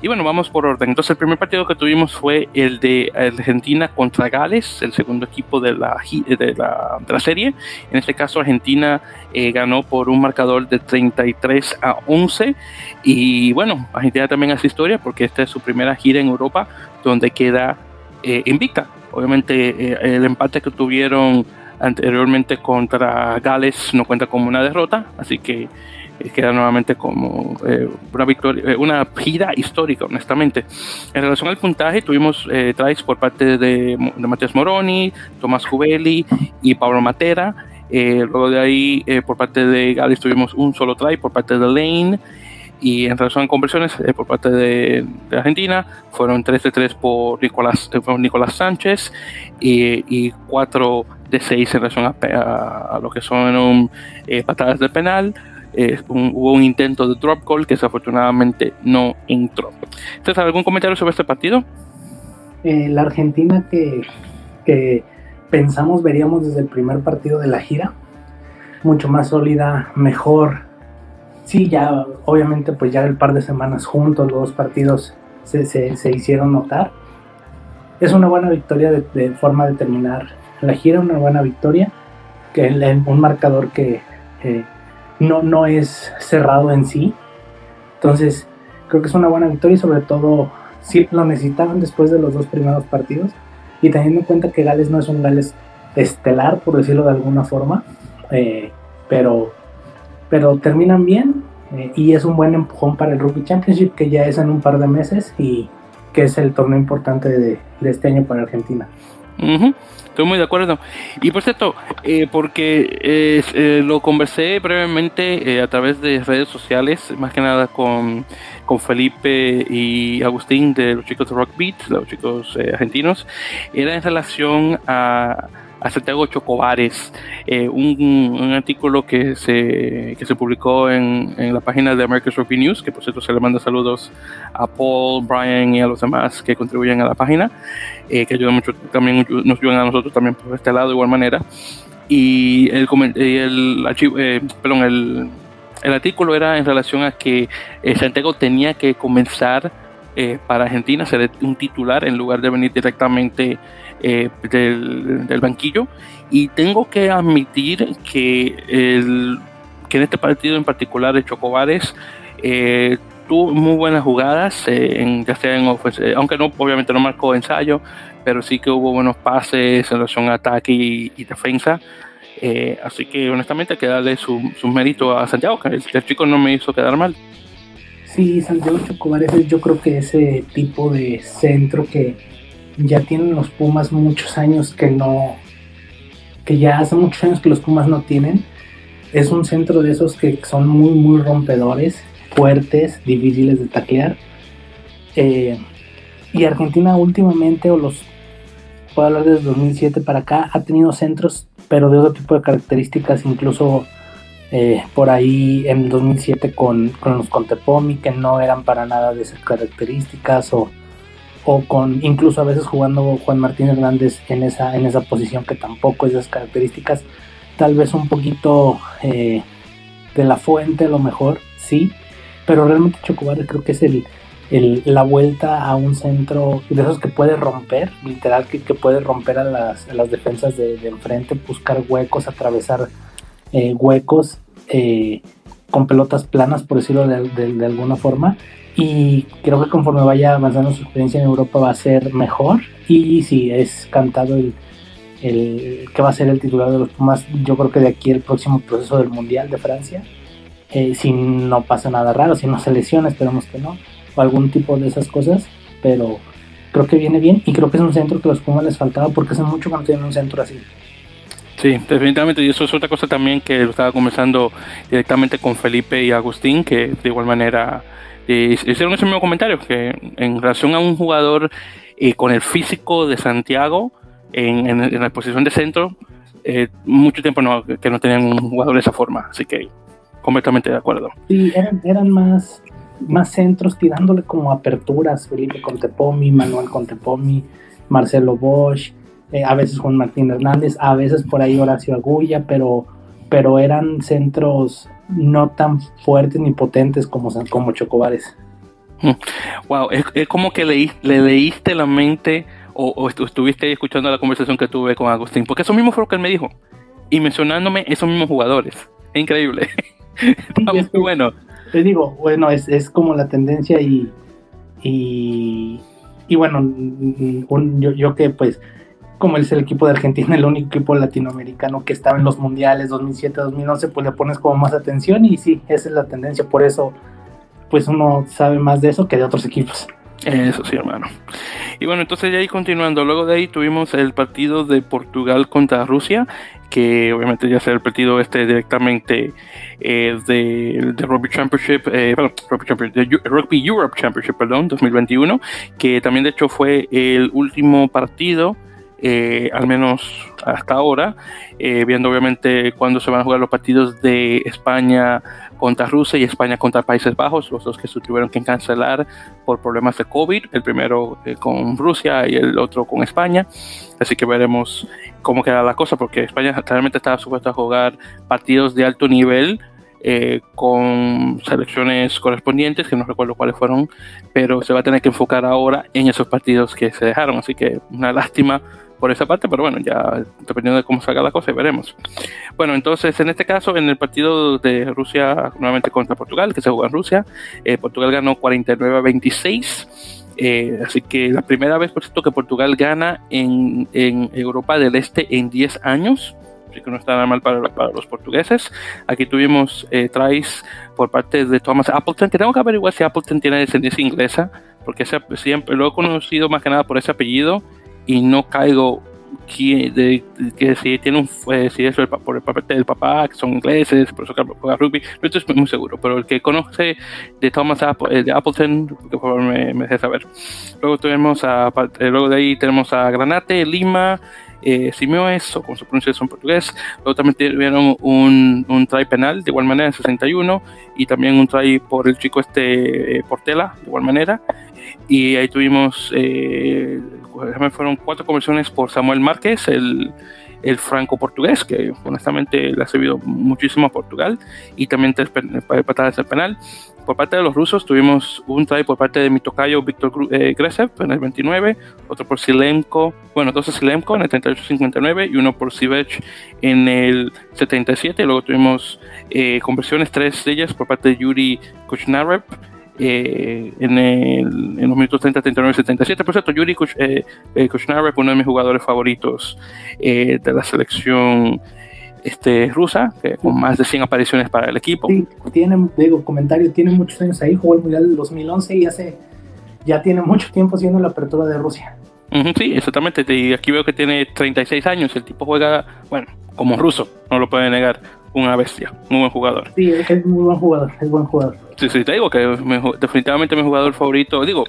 Y bueno, vamos por orden. Entonces, el primer partido que tuvimos fue el de Argentina contra Gales, el segundo equipo de la, de la, de la serie. En este caso, Argentina eh, ganó por un marcador de 33 a 11. Y bueno, Argentina también hace historia porque esta es su primera gira en Europa donde queda eh, invicta. Obviamente, eh, el empate que tuvieron anteriormente contra Gales no cuenta como una derrota, así que queda nuevamente como eh, una victoria, eh, una gira histórica, honestamente. En relación al puntaje, tuvimos eh, tries por parte de, de Matías Moroni, Tomás Jubeli y Pablo Matera. luego de ahí, por parte de Gales, tuvimos un solo try por parte de Lane. Y en relación a conversiones por parte de, Argentina, fueron 3 de 3 por Nicolás, Nicolás Sánchez y, y 4 de 6 en relación a, lo que son patadas de penal hubo un intento de drop call que desafortunadamente no entró. ¿Tienes algún comentario sobre este partido? Eh, la Argentina que, pensamos veríamos desde el primer partido de la gira, mucho más sólida, mejor. Sí, ya obviamente pues ya el par de semanas juntos, los dos partidos se, se, hicieron notar. Es una buena victoria de, forma de terminar la gira, una buena victoria, que un marcador que eh, no, no es cerrado en sí. Entonces, creo que es una buena victoria y sobre todo si lo necesitaban después de los dos primeros partidos. Y teniendo en cuenta que Gales no es un Gales estelar, por decirlo de alguna forma, eh, pero, pero terminan bien eh, y es un buen empujón para el Rugby Championship que ya es en un par de meses y que es el torneo importante de, este año para Argentina. Estoy muy de acuerdo. Y por cierto, eh, porque eh, lo conversé brevemente eh, a través de redes sociales, más que nada con, con Felipe y Agustín de los chicos de Rock Beat, los chicos argentinos, era en relación a a Santiago Chocobares, eh, un, artículo que se, que se publicó en, en la página de American Rugby News, que por cierto se le manda saludos a Paul, Brian y a los demás que contribuyen a la página, eh, que ayudan mucho, también nos ayudan a nosotros también por este lado de igual manera. Y el, el, eh, perdón, el, el artículo era en relación a que Santiago tenía que comenzar para Argentina ser un titular en lugar de venir directamente eh, del, banquillo. Y tengo que admitir que, el, que en este partido en particular de Chocobares eh, tuvo muy buenas jugadas, eh, en, ya sea en aunque no, obviamente no marcó ensayo, pero sí que hubo buenos pases en relación a ataque y, defensa. así que honestamente hay que darle su, su mérito a Santiago, que el, el, chico no me hizo quedar mal. Sí, Santiago Chocobares yo creo que ese tipo de centro que ya tienen los Pumas muchos años que no, que ya hace muchos años que los Pumas no tienen. Es un centro de esos que son muy, muy rompedores, fuertes, difíciles de taclear. Eh, y Argentina últimamente, o los, puedo hablar desde 2007 para acá, ha tenido centros, pero de otro tipo de características, incluso eh, por ahí en 2007 con, con los Contepomi, que no eran para nada de esas características, o o con incluso a veces jugando Juan Martín Hernández en esa, en esa posición que tampoco es de esas características, tal vez un poquito eh, de la fuente a lo mejor, sí, pero realmente Chocobar creo que es el, la vuelta a un centro de esos que puede romper, literal que, puede romper a las, las defensas de, enfrente, buscar huecos, atravesar eh, huecos eh, con pelotas planas, por decirlo de, alguna forma, y creo que conforme vaya avanzando su experiencia en Europa va a ser mejor. Y si es cantado el, el que va a ser el titular de los Pumas yo creo que de aquí el próximo proceso del Mundial de Francia. Eh, si no pasa nada raro si no se lesiona esperamos que no o algún tipo de esas cosas. Pero creo que viene bien y creo que es un centro que los Pumas les faltaba porque hace mucho que no tienen un centro así Sí, definitivamente, y eso es otra cosa también que lo estaba conversando directamente con Felipe y Agustín, que de igual manera y hicieron ese mismo comentario, que en relación a un jugador eh, con el físico de Santiago en, la posición de centro, eh, mucho tiempo no, que no tenían un jugador de esa forma, así que completamente de acuerdo. Sí, eran, eran más, más centros tirándole como aperturas, Felipe Contepomi, Manuel Contepomi, Marcelo Bosch, eh, a veces Juan Martín Hernández, a veces por ahí Horacio Agulla, pero, pero eran centros no tan fuertes ni potentes como, como Chocobares. Wow, mm. es, como que le, le leíste la mente o, estuviste escuchando la conversación que tuve con Agustín, porque eso mismo fue lo que él me dijo, y mencionándome esos mismos jugadores. Es increíble. Está muy bueno. Te digo, bueno, es, es como la tendencia y, y, y bueno, yo, yo que pues como es el equipo de Argentina, el único equipo latinoamericano que estaba en los mundiales 2007, 2011, pues le pones como más atención y sí, esa es la tendencia, por eso pues uno sabe más de eso que de otros equipos. Eso sí, hermano. Y bueno, entonces ya ahí continuando, luego de ahí tuvimos el partido de Portugal contra Rusia, que obviamente ya será el partido este directamente eh, de, Rugby Championship, eh, Rugby, Rugby Europe Championship, perdón, 2021, que también de hecho fue el último partido eh, al menos hasta ahora, eh, viendo obviamente cuándo se van a jugar los partidos de España contra Rusia y España contra Países Bajos, los dos que se tuvieron que cancelar por problemas de COVID, el primero eh, con Rusia y el otro con España, así que veremos cómo queda la cosa, porque España realmente estaba supuesto a jugar partidos de alto nivel, con selecciones correspondientes, que no recuerdo cuáles fueron, pero se va a tener que enfocar ahora en esos partidos que se dejaron. Así que una lástima por esa parte, pero bueno, ya dependiendo de cómo salga la cosa, veremos. Bueno, entonces en este caso, en el partido de Rusia nuevamente contra Portugal, que se jugó en Rusia, eh, Portugal ganó 49 a 26. Eh, así que la primera vez, por cierto, que Portugal gana en, en Europa del Este en 10 años así que no está nada mal para, para los portugueses. Aquí tuvimos eh, por parte de Thomas Appleton, que tengo que averiguar si Appleton tiene descendencia inglesa, porque siempre lo he conocido más que nada por ese apellido y no caigo que, de, que si tiene un eh, si es por el parte del papá que son ingleses por eso que juega rugby no estoy muy seguro pero el que conoce de Thomas eh, de Appleton por favor me, me deje saber luego tenemos a eh, luego de ahí tenemos a Granate Lima eh, Simeoes, o como se pronuncia en portugués. Luego también tuvieron un, un try penal, de igual manera, en 61, y también un try por el chico este eh, Portela, de igual manera. Y ahí tuvimos, eh, fueron cuatro conversiones por Samuel Márquez, el, el franco-portugués, que honestamente le ha servido muchísimo a Portugal, y también tres patadas de penal. Por parte de los rusos tuvimos un try por parte de mi tocayo Víctor eh, Gresev en el 29, otro por Silenko, bueno, dos Silenko en el 38-59 y uno por Sivech en el 77. Luego tuvimos eh, conversiones, tres de ellas por parte de Yuri Kuchnarev eh, en, el, en, los minutos 30, 39 77. Por cierto, Yuri Kuch, eh, eh uno de mis jugadores favoritos de la selección este, rusa, con más de 100 apariciones para el equipo. Sí, tiene, digo, comentario, tiene muchos años ahí, jugó el Mundial del 2011 y hace, ya tiene mucho tiempo siendo la apertura de Rusia. sí, exactamente. Y aquí veo que tiene 36 años. El tipo juega, bueno, como ruso, no lo puede negar. Una bestia, muy buen jugador. Sí, es muy buen jugador, es buen jugador. Sí, sí, te digo que definitivamente mi jugador favorito, digo,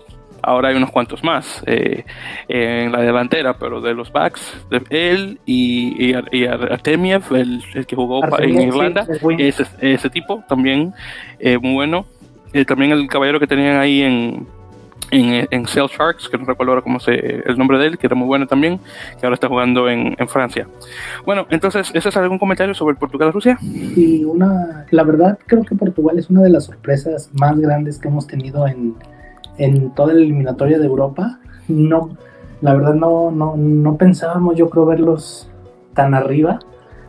ahora hay unos cuantos más eh, en la delantera, pero de los backs, de él y, y, Artemiev, el, que jugó en Irlanda, ese, ese, tipo también eh, muy bueno. Eh, también el caballero que tenían ahí en, en, en Cell Sharks, que no recuerdo ahora cómo se el nombre de él, que era muy bueno también, que ahora está jugando en, en Francia. Bueno, entonces, ¿ese es algún comentario sobre Portugal-Rusia? Sí, una, la verdad creo que Portugal es una de las sorpresas más grandes que hemos tenido en, en toda la eliminatoria de Europa. No, la verdad no, no, no pensábamos yo creo verlos tan arriba,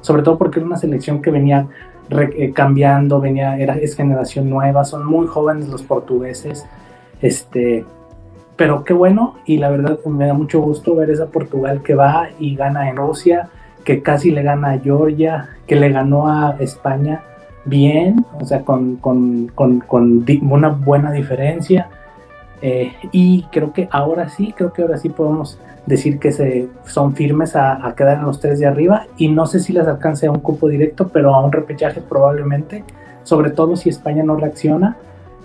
sobre todo porque era una selección que venía eh, cambiando, venía, era, es generación nueva, son muy jóvenes los portugueses, este, pero qué bueno y la verdad me da mucho gusto ver esa Portugal que va y gana en Rusia, que casi le gana a Georgia, que le ganó a España bien, o sea, con, con, con, con una buena diferencia. Eh, y creo que ahora sí, creo que ahora sí podemos decir que se, son firmes a, quedar en los tres de arriba. Y no sé si les alcance a un cupo directo, pero a un repechaje probablemente, sobre todo si España no reacciona,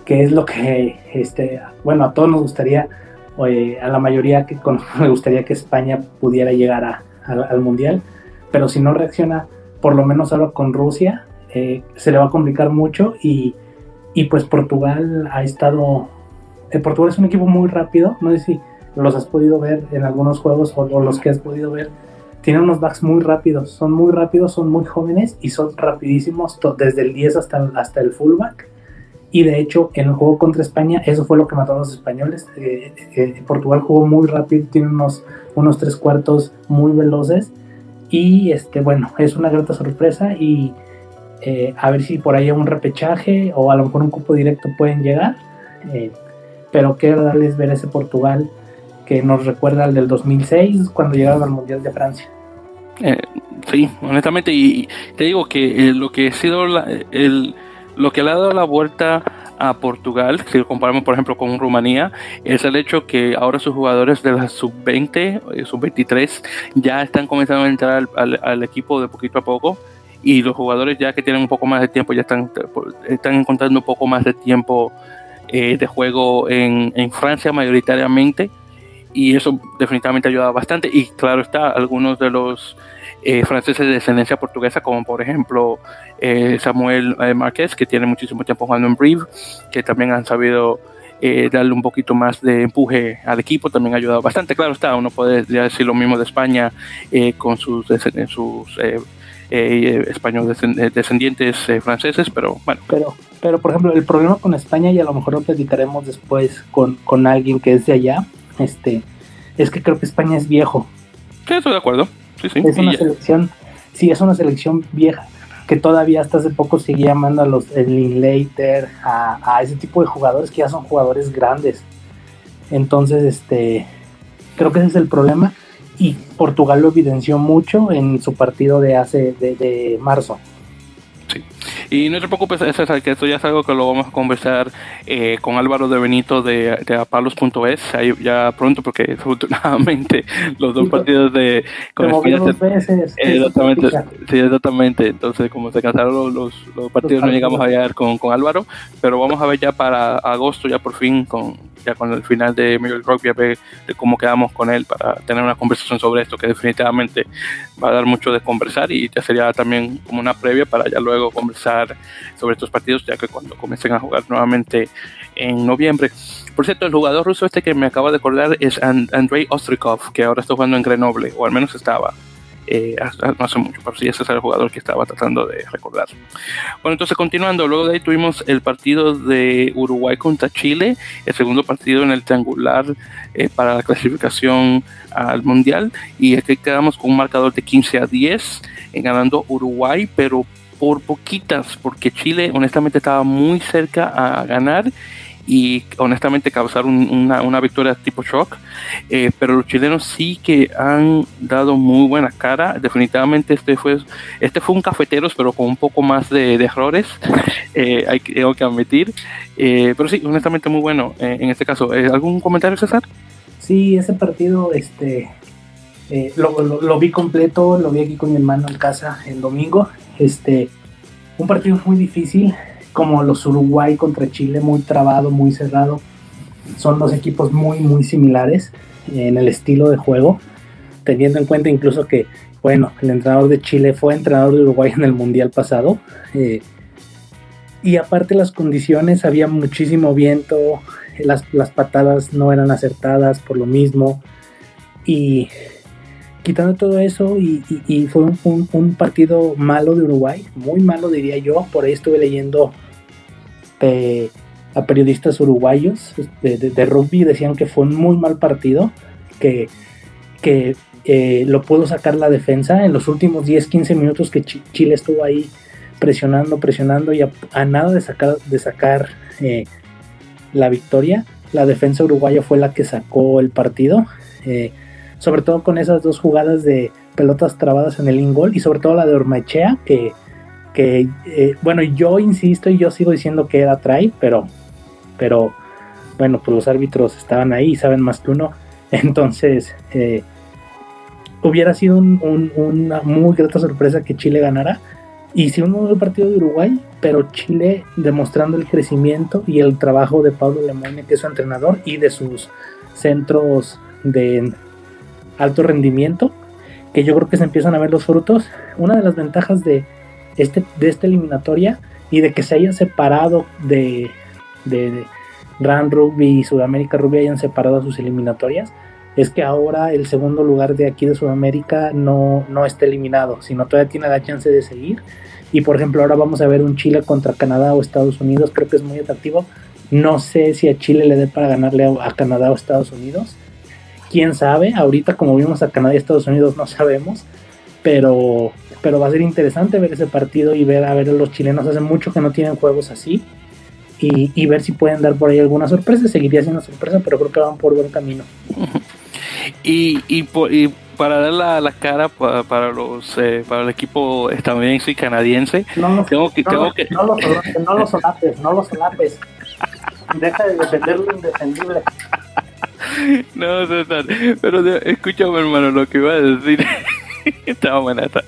que es lo que, este, bueno, a todos nos gustaría, a la mayoría que me gustaría que España pudiera llegar al Mundial, pero si no reacciona, por lo menos ahora con Rusia, eh, se le va a complicar mucho. Y, y pues Portugal ha estado Portugal es un equipo muy rápido, no sé si los has podido ver en algunos juegos o, los que has podido ver, tienen unos backs muy rápidos, son muy rápidos, son muy jóvenes y son rapidísimos desde el 10 hasta, hasta el fullback. Y de hecho, en el juego contra España, eso fue lo que mató a los españoles. Eh, eh, Portugal jugó muy rápido, tiene unos, unos tres cuartos muy veloces. Y este, bueno, es una grata sorpresa. Y eh, a ver si por ahí un repechaje o a lo mejor un cupo directo pueden llegar pero qué agradable es ver ese Portugal que nos recuerda al del 2006 cuando llegaron al Mundial de Francia. Eh, sí, honestamente, y, te digo que eh, lo que ha sido el, lo que le ha dado la vuelta a Portugal, si lo comparamos por ejemplo con Rumanía, es el hecho que ahora sus jugadores de la sub-20, eh, sub-23, ya están comenzando a entrar al, al, equipo de poquito a poco y los jugadores ya que tienen un poco más de tiempo ya están, están encontrando un poco más de tiempo eh, de juego en, en, Francia mayoritariamente y eso definitivamente ayuda bastante. Y claro está algunos de los eh, franceses de descendencia portuguesa como por ejemplo eh, Samuel Márquez que tiene muchísimo tiempo jugando en Brive que también han sabido darle un poquito más de empuje al equipo también ha ayudado bastante. Claro está uno puede decir lo mismo de España con sus, sus eh, españoles descendientes franceses pero bueno pero pero, por ejemplo, el problema con España, y a lo mejor lo platicaremos después con, con alguien que es de allá, este, es que creo que España es viejo. Sí, estoy de acuerdo. Sí, sí. Es una selección, sí, es una selección vieja, que todavía hasta hace poco seguía llamando a los Linklater, a, a ese tipo de jugadores que ya son jugadores grandes. Entonces, este, creo que ese es el problema. Y Portugal lo evidenció mucho en su partido de hace, de, de marzo. Y no te preocupes, César, que esto ya es algo que lo vamos a conversar eh, con Álvaro de Benito de, de apalos.es, ya pronto, porque desafortunadamente los dos partidos de... exactamente, sí, exactamente. Entonces, como se cansaron los, los, partidos, no llegamos a llegar con, con Álvaro, pero vamos a ver ya para agosto, ya por fin, con ya con el final de Major Rugby, a ver de cómo quedamos con él para tener una conversación sobre esto, que definitivamente va a dar mucho de conversar y ya sería también como una previa para ya luego conversar sobre estos partidos, ya que cuando comiencen a jugar nuevamente en noviembre. Por cierto, el jugador ruso este que me acaba de acordar es Andrei Ostrikov, que ahora está jugando en Grenoble, o al menos estaba. Eh, no hace mucho, pero sí ese es el jugador que estaba tratando de recordar. Bueno, entonces continuando, luego de ahí tuvimos el partido de Uruguay contra Chile, el segundo partido en el triangular eh, para la clasificación al Mundial, y aquí quedamos con un marcador de 15 a 10, en ganando Uruguay, pero por poquitas, porque Chile honestamente estaba muy cerca a ganar y honestamente causar una, una, victoria tipo shock. Eh, pero los chilenos sí que han dado muy buena cara. Definitivamente este fue, este fue un cafeteros, pero con un poco más de, errores, eh, hay, tengo que admitir. Eh, pero sí, honestamente muy bueno en este caso. ¿Algún comentario, César? Sí, ese partido, este, eh, lo, vi completo, lo vi aquí con mi hermano en casa el domingo. Este, un partido muy difícil, como los Uruguay contra Chile, muy trabado, muy cerrado. Son dos equipos muy, muy similares en el estilo de juego, teniendo en cuenta incluso que, bueno, el entrenador de Chile fue entrenador de Uruguay en el Mundial pasado. Eh, y aparte las condiciones, había muchísimo viento, las, las patadas no eran acertadas por lo mismo. Y quitando todo eso, y, fue un, partido malo de Uruguay, muy malo diría yo, por ahí estuve leyendo a periodistas uruguayos de, rugby, decían que fue un muy mal partido, que, que eh, lo pudo sacar la defensa en los últimos 10-15 minutos que Chile estuvo ahí presionando, presionando y a, nada de sacar, de sacar eh, la victoria. La defensa uruguaya fue la que sacó el partido. Eh, sobre todo con esas dos jugadas de pelotas trabadas en el ingol y sobre todo la de Ormachea, que, que eh, bueno, yo insisto y yo sigo diciendo que era try, pero, pero bueno, pues los árbitros estaban ahí y saben más que uno, entonces eh, hubiera sido una muy grata sorpresa que Chile ganara. Y si ve el partido de Uruguay, pero Chile demostrando el crecimiento y el trabajo de Pablo Lemoyne, que es su entrenador, y de sus centros de, alto rendimiento, que yo creo que se empiezan a ver los frutos. Una de las ventajas de, este, de esta eliminatoria y de que se hayan separado de, de, Grand Rugby y Sudamérica Rugby hayan separado sus eliminatorias, es que ahora el segundo lugar de aquí de Sudamérica no, no está eliminado, sino todavía tiene la chance de seguir. Y por ejemplo, ahora vamos a ver un Chile contra Canadá o Estados Unidos, creo que es muy atractivo. No sé si a Chile le dé para ganarle a Canadá o Estados Unidos, quién sabe, ahorita como vimos a Canadá y Estados Unidos no sabemos, pero, pero va a ser interesante ver ese partido y ver a ver a los chilenos, hace mucho que no tienen juegos así, y, ver si pueden dar por ahí alguna sorpresa, seguiría siendo sorpresa, pero creo que van por buen camino. Y, y, para dar la, cara para, los eh, para el equipo estadounidense y canadiense, no tengo que, tengo que... no, los, no los solapes, no los solapes. Deja de defender lo indefendible. No, César, pero escúchame, hermano, lo que iba a decir. Estaba buena esta.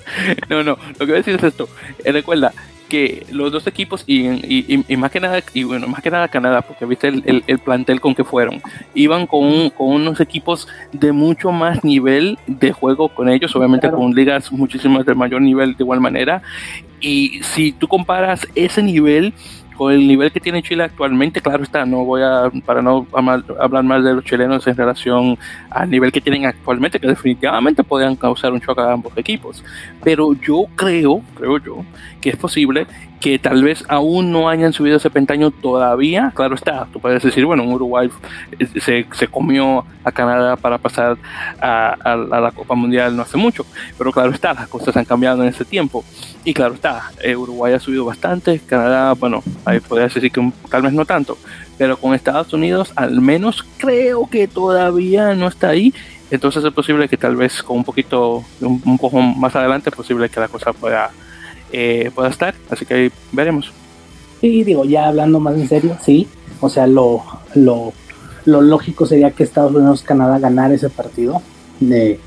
No, no, lo que iba a decir es esto. Eh, recuerda que los dos equipos, y, y, más que nada, y bueno, más que nada Canadá, porque viste el, el, plantel con que fueron, iban con, con, unos equipos de mucho más nivel de juego con ellos, obviamente con ligas muchísimas de mayor nivel de igual manera. Y si tú comparas ese nivel con el nivel que tiene Chile actualmente, claro está, no voy a, para no hablar más de los chilenos en relación al nivel que tienen actualmente, que definitivamente podrían causar un choque a ambos equipos. Pero yo creo, creo yo, que es posible que tal vez aún no hayan subido ese pentaño todavía. Claro está, tú puedes decir, bueno, Uruguay se, se comió a Canadá para pasar a, la Copa Mundial no hace mucho, pero claro está, las cosas han cambiado en ese tiempo. Y claro está, eh, Uruguay ha subido bastante, Canadá, bueno, ahí podría decir que tal vez no tanto, pero con Estados Unidos al menos creo que todavía no está ahí. Entonces es posible que tal vez con un poquito, un, un poco más adelante, es posible que la cosa pueda eh, pueda estar. Así que ahí veremos. Sí, digo, ya hablando más en serio, sí. O sea, lo, lo, lo lógico sería que Estados Unidos Canadá ganar ese partido. De,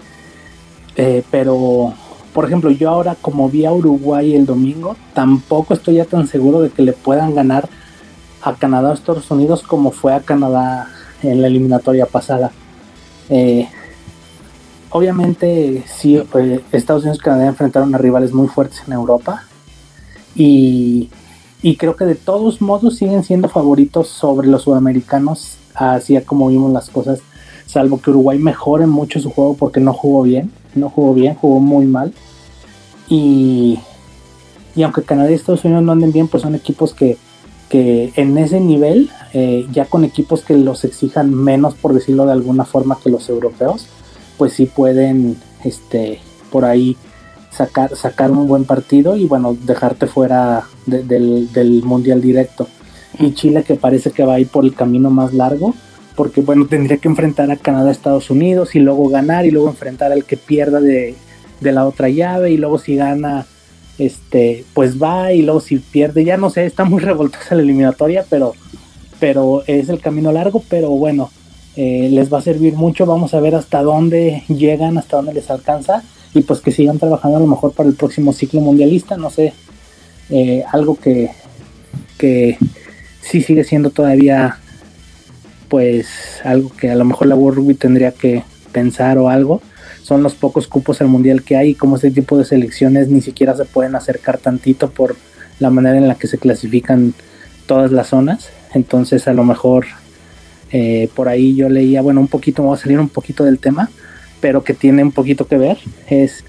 eh, pero, por ejemplo, yo ahora como vi a Uruguay el domingo, tampoco estoy ya tan seguro de que le puedan ganar a Canadá o Estados Unidos como fue a Canadá en la eliminatoria pasada. Eh, obviamente sí, pues, Estados Unidos y Canadá enfrentaron a rivales muy fuertes en Europa y, creo que de todos modos siguen siendo favoritos sobre los sudamericanos, así como vimos las cosas, salvo que Uruguay mejore mucho su juego porque no jugó bien, no jugó bien, jugó muy mal y, y aunque Canadá y Estados Unidos no anden bien, pues son equipos que, que en ese nivel, eh, ya con equipos que los exijan menos, por decirlo de alguna forma, que los europeos, pues sí pueden este, por ahí sacar, sacar un buen partido y bueno, dejarte fuera del, mundial directo. Y Chile que parece que va a ir por el camino más largo, porque bueno, tendría que enfrentar a Canadá, Estados Unidos y luego ganar y luego enfrentar al que pierda de, la otra llave y luego si gana, este, pues va y luego si pierde, ya no sé, está muy revoltosa la eliminatoria, pero, pero es el camino largo, pero bueno, eh, les va a servir mucho. Vamos a ver hasta dónde llegan, hasta dónde les alcanza y pues que sigan trabajando a lo mejor para el próximo ciclo mundialista. No sé, eh, algo que, que sí sigue siendo todavía pues algo que a lo mejor la World Rugby tendría que pensar o algo. Son los pocos cupos al mundial que hay y como este tipo de selecciones ni siquiera se pueden acercar tantito por la manera en la que se clasifican todas las zonas. Entonces a lo mejor eh, por ahí yo leía bueno un poquito me voy a salir un poquito del tema pero que tiene un poquito que ver. Es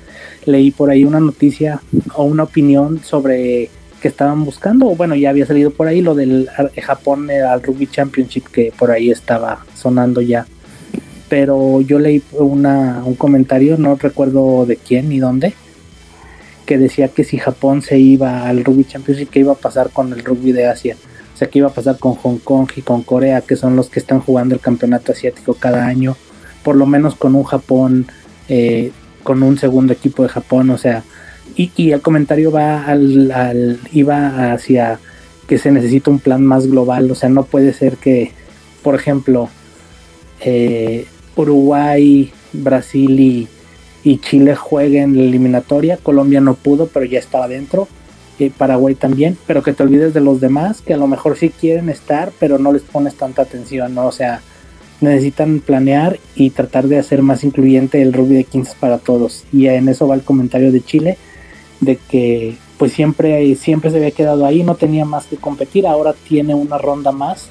leí por ahí una noticia o una opinión sobre que estaban buscando, bueno, ya había salido por ahí lo del Japón al Rugby Championship que por ahí estaba sonando ya pero yo leí una, un comentario, no recuerdo de quién ni dónde, que decía que si Japón se iba al Rugby Championship, ¿qué iba a pasar con el rugby de Asia? O sea, ¿qué iba a pasar con Hong Kong y con Corea, que son los que están jugando el campeonato asiático cada año, por lo menos con un Japón, eh, con un segundo equipo de Japón, o sea, y, y el comentario va al, al, iba hacia que se necesita un plan más global, o sea, no puede ser que, por ejemplo, eh, Uruguay, Brasil y, Chile jueguen la eliminatoria. Colombia no pudo, pero ya estaba dentro. Y Paraguay también, pero que te olvides de los demás, que a lo mejor sí quieren estar, pero no les pones tanta atención, ¿no? O sea, necesitan planear y tratar de hacer más incluyente el rugby de 15 para todos. Y en eso va el comentario de Chile, de que pues siempre, siempre se había quedado ahí, no tenía más que competir, ahora tiene una ronda más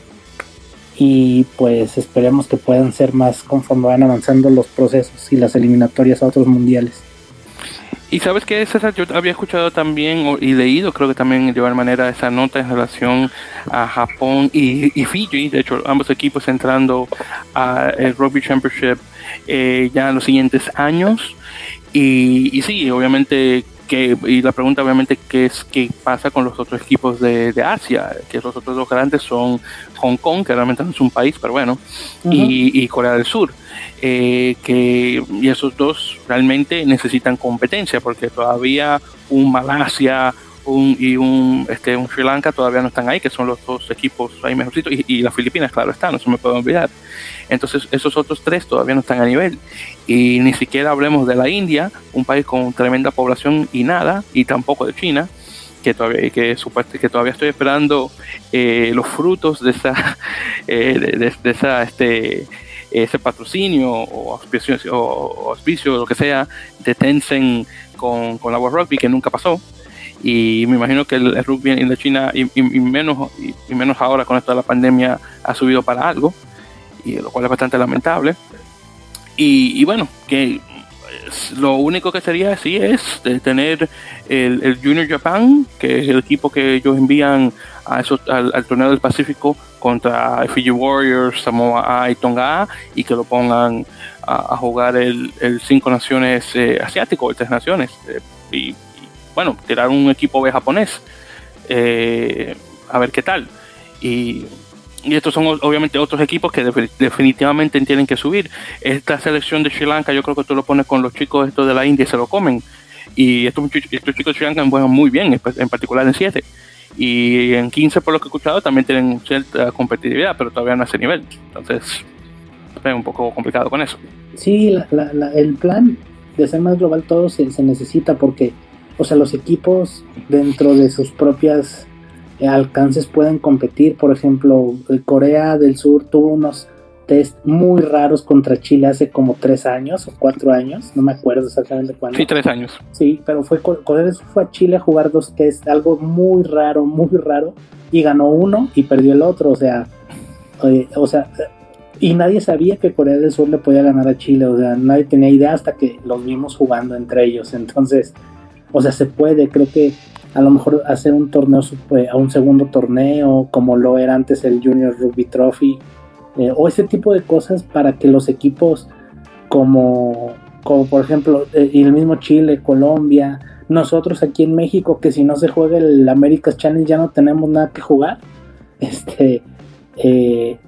y pues esperemos que puedan ser más conforme van avanzando los procesos y las eliminatorias a otros mundiales. Y sabes que César, yo había escuchado también y leído, creo que también de igual manera, esa nota en relación a Japón y, Fiji, de hecho ambos equipos entrando al Rugby Championship eh, ya en los siguientes años. Y, y sí, obviamente que, y la pregunta obviamente qué es qué pasa con los otros equipos de, de, Asia, que los otros dos grandes son Hong Kong, que realmente no es un país, pero bueno, y, y, Corea del Sur. Eh, que y esos dos realmente necesitan competencia porque todavía un Malasia un, y un, este, un Sri Lanka todavía no están ahí, que son los dos equipos ahí mejorcitos, y, y las Filipinas, claro están, no se me puede olvidar. Entonces, esos otros tres todavía no están a nivel. Y ni siquiera hablemos de la India, un país con tremenda población y nada, y tampoco de China, que todavía, que, todavía estoy esperando eh, los frutos de esa, eh, de, esa, este, ese patrocinio o auspicio, o auspicio, lo que sea, de Tencent con, con la World Rugby, que nunca pasó y me imagino que el, rugby en la China y, menos y, menos ahora con esto la pandemia ha subido para algo y lo cual es bastante lamentable y, bueno que lo único que sería sí es tener el, Junior Japan que es el equipo que ellos envían a esos, al, torneo del Pacífico contra Fiji Warriors, Samoa y Tonga y que lo pongan a, jugar el, cinco naciones eh, asiático, el tres naciones eh, y bueno, tirar un equipo B japonés, eh, a ver qué tal. Y, estos son obviamente otros equipos que definitivamente tienen que subir. Esta selección de Sri Lanka, yo creo que tú lo pones con los chicos estos de la India y se lo comen. Y estos, estos chicos de Sri Lanka juegan muy bien, en particular en 7. Y en 15, por lo que he escuchado, también tienen cierta competitividad, pero todavía no a ese nivel. Entonces, es un poco complicado con eso. Sí, el plan de ser más global todo se, se necesita porque o sea, los equipos dentro de sus propias alcances pueden competir. Por ejemplo, eh, Corea del Sur tuvo unos test muy raros contra Chile hace como tres años o cuatro años, no me acuerdo exactamente cuándo. Sí, tres años. Sí, pero fue Corea del Sur fue a Chile a jugar dos test, algo muy raro, muy raro, y ganó uno y perdió el otro, o sea, eh, o sea, y nadie sabía que Corea del Sur le podía ganar a Chile, o sea, nadie tenía idea hasta que los vimos jugando entre ellos, entonces o sea, se puede, creo que a lo mejor hacer un torneo eh, a un segundo torneo, como lo era antes el Junior Rugby Trophy, eh, o ese tipo de cosas para que los equipos como, como por ejemplo eh, el mismo Chile, Colombia, nosotros aquí en México, que si no se juega el America's Challenge ya no tenemos nada que jugar, este,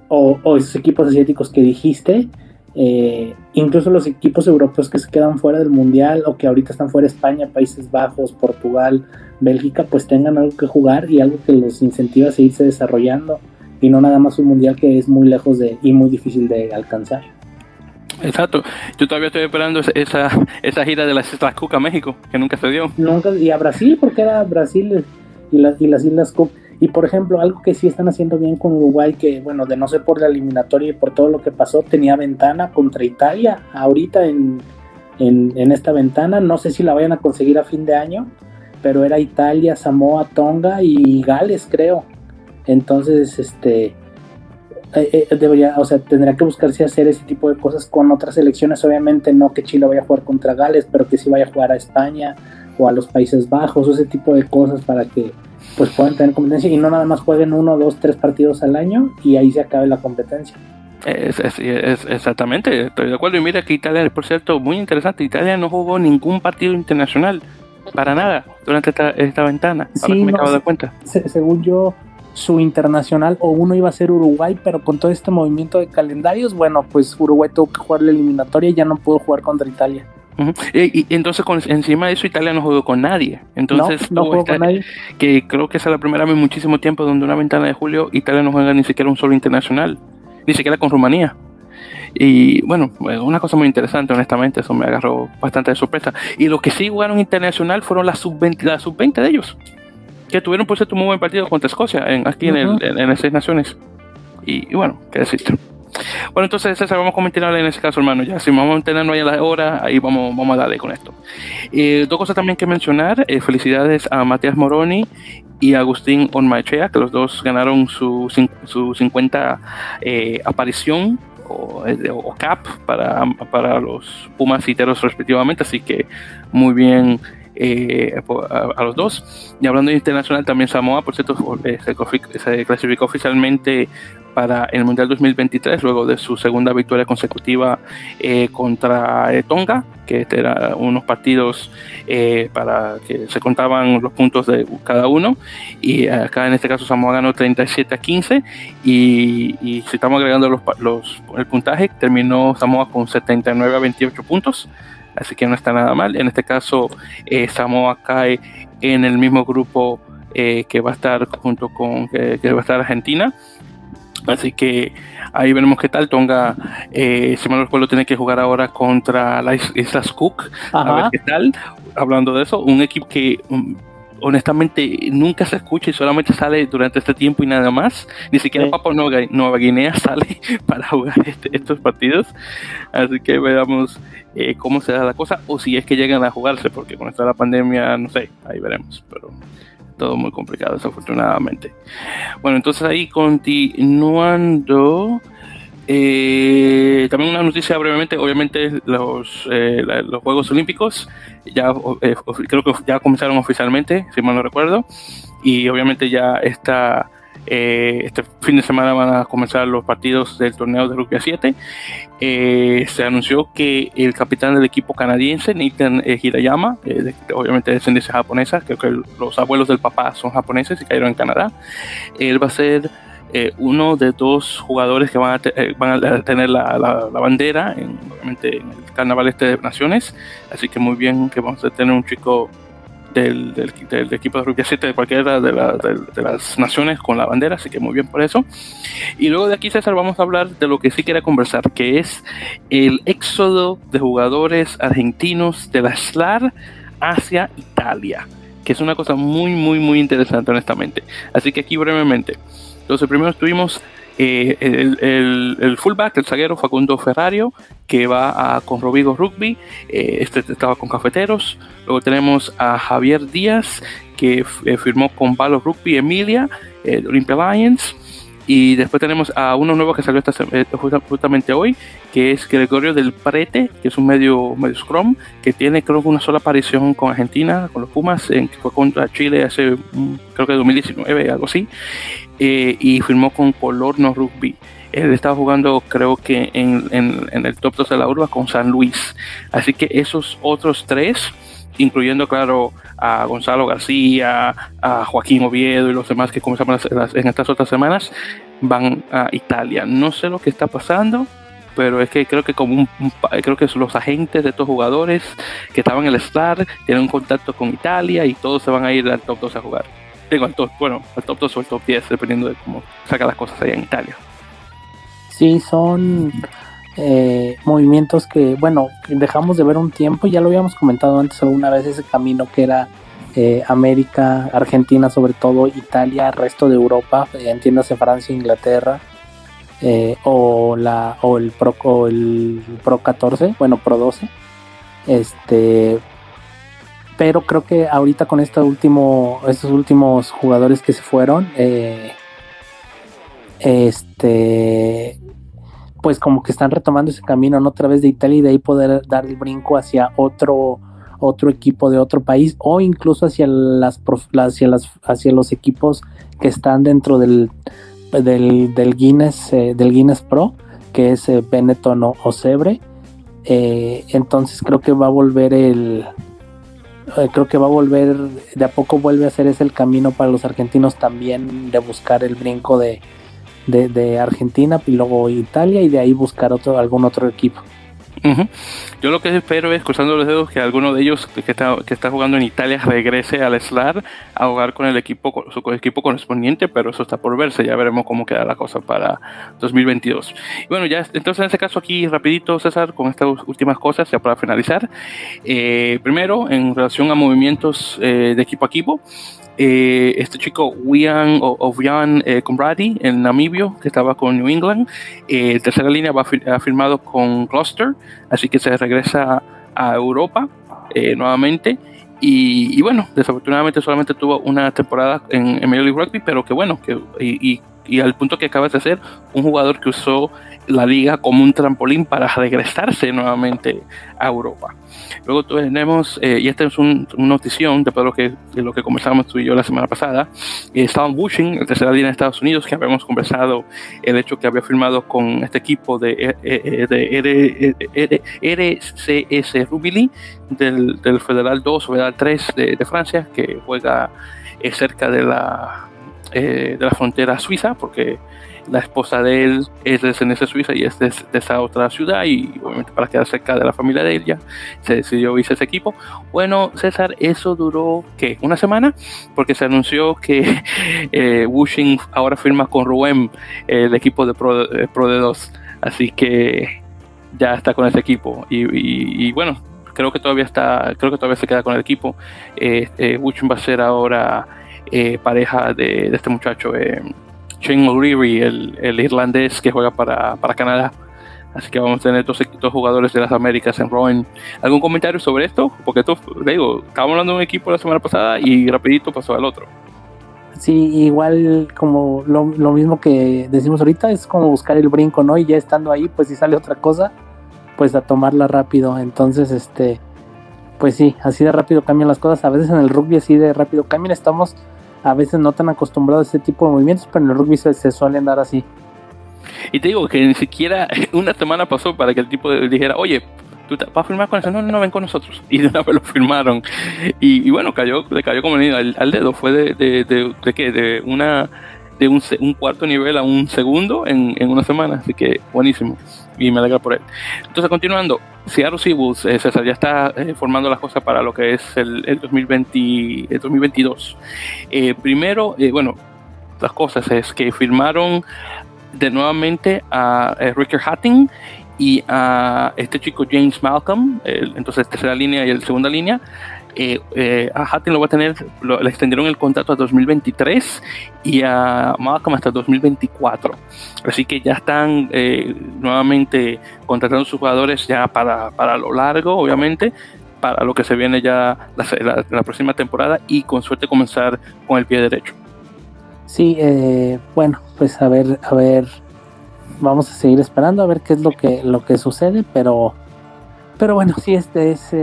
o, o esos equipos asiáticos que dijiste, eh, incluso los equipos europeos que se quedan fuera del mundial o que ahorita están fuera España, Países Bajos, Portugal, Bélgica, pues tengan algo que jugar y algo que los incentiva a seguirse desarrollando. y no nada más un mundial que es muy lejos de y muy difícil de alcanzar. Exacto. Yo todavía estoy esperando esa, esa gira de las Islas Cook a México, que nunca se dio. Nunca, y a Brasil, porque era Brasil y, las, y las Islas Cook. Y por ejemplo, algo que sí están haciendo bien con Uruguay, que bueno, de no ser por la eliminatoria y por todo lo que pasó, tenía ventana contra Italia ahorita en, en, esta ventana. No sé si la vayan a conseguir a fin de año, pero era Italia, Samoa, Tonga y Gales, creo. Entonces, este, eh, eh, debería, o sea, tendría que buscarse hacer ese tipo de cosas con otras selecciones. Obviamente no que Chile vaya a jugar contra Gales, pero que sí vaya a jugar a España o a los Países Bajos, o ese tipo de cosas para que pues puedan tener competencia y no nada más jueguen uno, dos, tres partidos al año y ahí se acabe la competencia. Es, exactamente, estoy de acuerdo. Y mira que Italia, por cierto, muy interesante. Italia no jugó ningún partido internacional para nada durante esta, esta ventana. Sí, me acabo de cuenta. según yo, su internacional o uno iba a ser Uruguay, pero con todo este movimiento de calendarios, bueno, pues Uruguay tuvo que jugar la eliminatoria y ya no pudo jugar contra Italia. Y, entonces con, encima de eso Italia no jugó con nadie. Entonces no, jugó con nadie. que creo que esa es la primera vez en muchísimo tiempo donde una ventana de julio Italia no juega ni siquiera un solo internacional, ni siquiera con Rumanía. Y bueno, una cosa muy interesante, honestamente, eso me agarró bastante de sorpresa. Y los que sí jugaron internacional fueron las sub-20 la sub de ellos que tuvieron por cierto un muy buen partido contra Escocia en, aquí en, el, en, las seis naciones. Y, bueno, qué decirte. Bueno, entonces César, vamos a comentar en ese caso, hermano. Ya, si vamos a mantenernos ahí a la hora, ahí vamos, vamos a darle con esto. Eh, dos cosas también que mencionar. Eh, felicidades a Matías Moroni y Agustín Onmachea, que los dos ganaron su, su 50 eh, aparición o, o, cap para, para los Pumas y Teros respectivamente. Así que muy bien eh, a, los dos. Y hablando de internacional, también Samoa, por cierto, eh, se, clasificó oficialmente para el Mundial 2023, luego de su segunda victoria consecutiva eh, contra Tonga, que este eran unos partidos para que se contaban los puntos de cada uno. Y acá en este caso Samoa ganó 37 a 15. Y, si estamos agregando los, los, el puntaje, terminó Samoa con 79 a 28 puntos así que no está nada mal. En este caso, eh, Samoa cae en el mismo grupo eh, que va a estar junto con que va a estar Argentina. Así que ahí veremos qué tal. Tonga, eh, si mal recuerdo, tiene que jugar ahora contra las Islas Cook. A ver qué tal. Hablando de eso, un equipo que um, honestamente nunca se escucha y solamente sale durante este tiempo y nada más. Ni siquiera Papua Nueva, Guinea sale para jugar este, estos partidos. Así que veamos eh, cómo se da la cosa o si es que llegan a jugarse, porque con esta la pandemia, no sé, ahí veremos. Pero todo muy complicado, desafortunadamente. Bueno, entonces ahí continuando. Eh, también una noticia brevemente, obviamente los, eh, los Juegos Olímpicos. Ya eh, creo que ya comenzaron oficialmente, si mal no recuerdo, y obviamente ya está este fin de semana van a comenzar los partidos del torneo de rugby a 7. se anunció que el capitán del equipo canadiense, Nathan Hirayama, obviamente de descendencia japonesa, creo que los abuelos del papá son japoneses y cayeron en Canadá, él va a ser eh, uno de dos jugadores que van a, eh, van a tener la, la, bandera en, obviamente en el carnaval este de naciones. Así que muy bien que vamos a tener un chico del, del, equipo de rugby 7 de cualquiera de, de, las naciones con la bandera así que muy bien por eso. Y luego de aquí César vamos a hablar de lo que sí quiere conversar que es el éxodo de jugadores argentinos de la SLAR hacia Italia que es una cosa muy muy muy interesante honestamente. Así que aquí brevemente entonces, primero tuvimos eh, el, fullback, el zaguero Facundo Ferrario, que va a, con Robigo Rugby, eh, este estaba con Cafeteros. Luego tenemos a Javier Díaz, que eh, firmó con Valo Rugby Emilia, Olympia Lions. Y después tenemos a uno nuevo que salió esta, justamente hoy, que es Gregorio del Prete, que es un medio, medio scrum, que tiene creo que una sola aparición con Argentina, con los Pumas, en, que fue contra Chile hace mm, creo que 2019, algo así. Eh, y firmó con Color No Rugby. Él estaba jugando, creo que en, en, el top 2 de la urba con San Luis. Así que esos otros tres, incluyendo, claro, a Gonzalo García, a Joaquín Oviedo y los demás que comenzamos en estas otras semanas, van a Italia. No sé lo que está pasando, pero es que creo que como un, creo que los agentes de estos jugadores que estaban en el Star tienen un contacto con Italia y todos se van a ir al top 2 a jugar. Tengo al top, bueno, al top 2 o el top 10, dependiendo de cómo saca las cosas allá en Italia. Sí, son eh, movimientos que, bueno, dejamos de ver un tiempo, ya lo habíamos comentado antes alguna vez, ese camino que era eh, América, Argentina sobre todo, Italia, resto de Europa, eh, entiéndase Francia, Inglaterra, eh, o, la, o, el Pro, o el Pro 14, bueno, Pro 12. Este, pero creo que ahorita con este último, estos últimos jugadores que se fueron, eh, este, pues como que están retomando ese camino, ¿no? Otra vez de Italia y de ahí poder dar el brinco hacia otro otro equipo de otro país o incluso hacia las hacia los equipos que están dentro del del, Guinness eh, del Guinness Pro que es eh, Benetton o, Sebre eh, entonces creo que va a volver el creo que va a volver de a poco vuelve a ser ese el camino para los argentinos también de buscar el brinco de, de, de Argentina y luego Italia y de ahí buscar otro algún otro equipo yo lo que espero es, cruzando los dedos, que alguno de ellos que está, que está jugando en Italia regrese al SLAR a jugar con el equipo, su equipo correspondiente, pero eso está por verse. Ya veremos cómo queda la cosa para 2022. Y bueno, ya entonces en este caso aquí rapidito, César, con estas últimas cosas, ya para finalizar. Eh, primero, en relación a movimientos eh, de equipo a equipo, eh, este chico Wian o eh, Conradi en Namibio, que estaba con New England. Eh, tercera línea va, ha firmado con Gloucester, así que se regresa a Europa eh, nuevamente. Y, bueno, desafortunadamente solamente tuvo una temporada en, en Major League Rugby, pero que bueno, que, y, y al punto que acabas de ser un jugador que usó la liga como un trampolín para regresarse nuevamente a Europa. Luego tenemos, eh, y esta es una notición de lo que, de lo que conversamos tú y yo la semana pasada, eh, Estaban Bushing, el tercera línea de Estados Unidos, que habíamos conversado el hecho que había firmado con este equipo de, eh, de RCS Rubili del, del, Federal 2 o Federal 3 de, de Francia, que juega cerca de la eh, de la frontera suiza, porque la esposa de él es de suiza y es de, esa otra ciudad, y obviamente para quedar cerca de la familia de ella, se decidió irse ese equipo. Bueno, César, eso duró, ¿qué? ¿Una semana? Porque se anunció que eh, Wushing ahora firma con Ruem, el equipo de Pro, eh, de 2, así que ya está con ese equipo. Y, bueno, creo que todavía está, creo que todavía se queda con el equipo. Eh, eh va a ser ahora eh, pareja de, este muchacho, eh, Shane O'Leary, el, irlandés que juega para, Canadá. Así que vamos a tener dos, dos, jugadores de las Américas en Rowan. ¿Algún comentario sobre esto? Porque esto, digo, estábamos hablando de un equipo la semana pasada y rapidito pasó al otro. Sí, igual como lo, lo, mismo que decimos ahorita, es como buscar el brinco, ¿no? Y ya estando ahí, pues si sale otra cosa, pues a tomarla rápido. Entonces, este, pues sí, así de rápido cambian las cosas. A veces en el rugby así de rápido cambian. Estamos a veces no tan acostumbrados a ese tipo de movimientos, pero en el rugby se, suelen dar así. Y te digo que ni siquiera una semana pasó para que el tipo dijera, oye, ¿tú vas a firmar con eso? No, no, ven con nosotros. Y de una vez lo firmaron. Y, bueno, cayó, le cayó como al, al dedo. Fue de, de, de, de, qué? De una de un, un, cuarto nivel a un segundo en, en, una semana. Así que buenísimo. Y me alegra por él. Entonces, continuando, Seattle Seabulls, eh, César, ya está eh, formando las cosas para lo que es el, el, 2020, el 2022. Eh, primero, eh, bueno, las cosas es que firmaron de nuevamente a eh, Ricker Hatting y a este chico James Malcolm, entonces tercera línea y el segunda línea, eh, eh, a lo va a tener, le extendieron el contrato a 2023 y a Malcolm hasta 2024. Así que ya están eh, nuevamente contratando sus jugadores ya para, para lo largo, obviamente, para lo que se viene ya la, la, próxima temporada y con suerte comenzar con el pie derecho. Sí, eh, bueno, pues a ver, a ver, vamos a seguir esperando a ver qué es lo que lo que sucede, pero pero bueno, sí, este es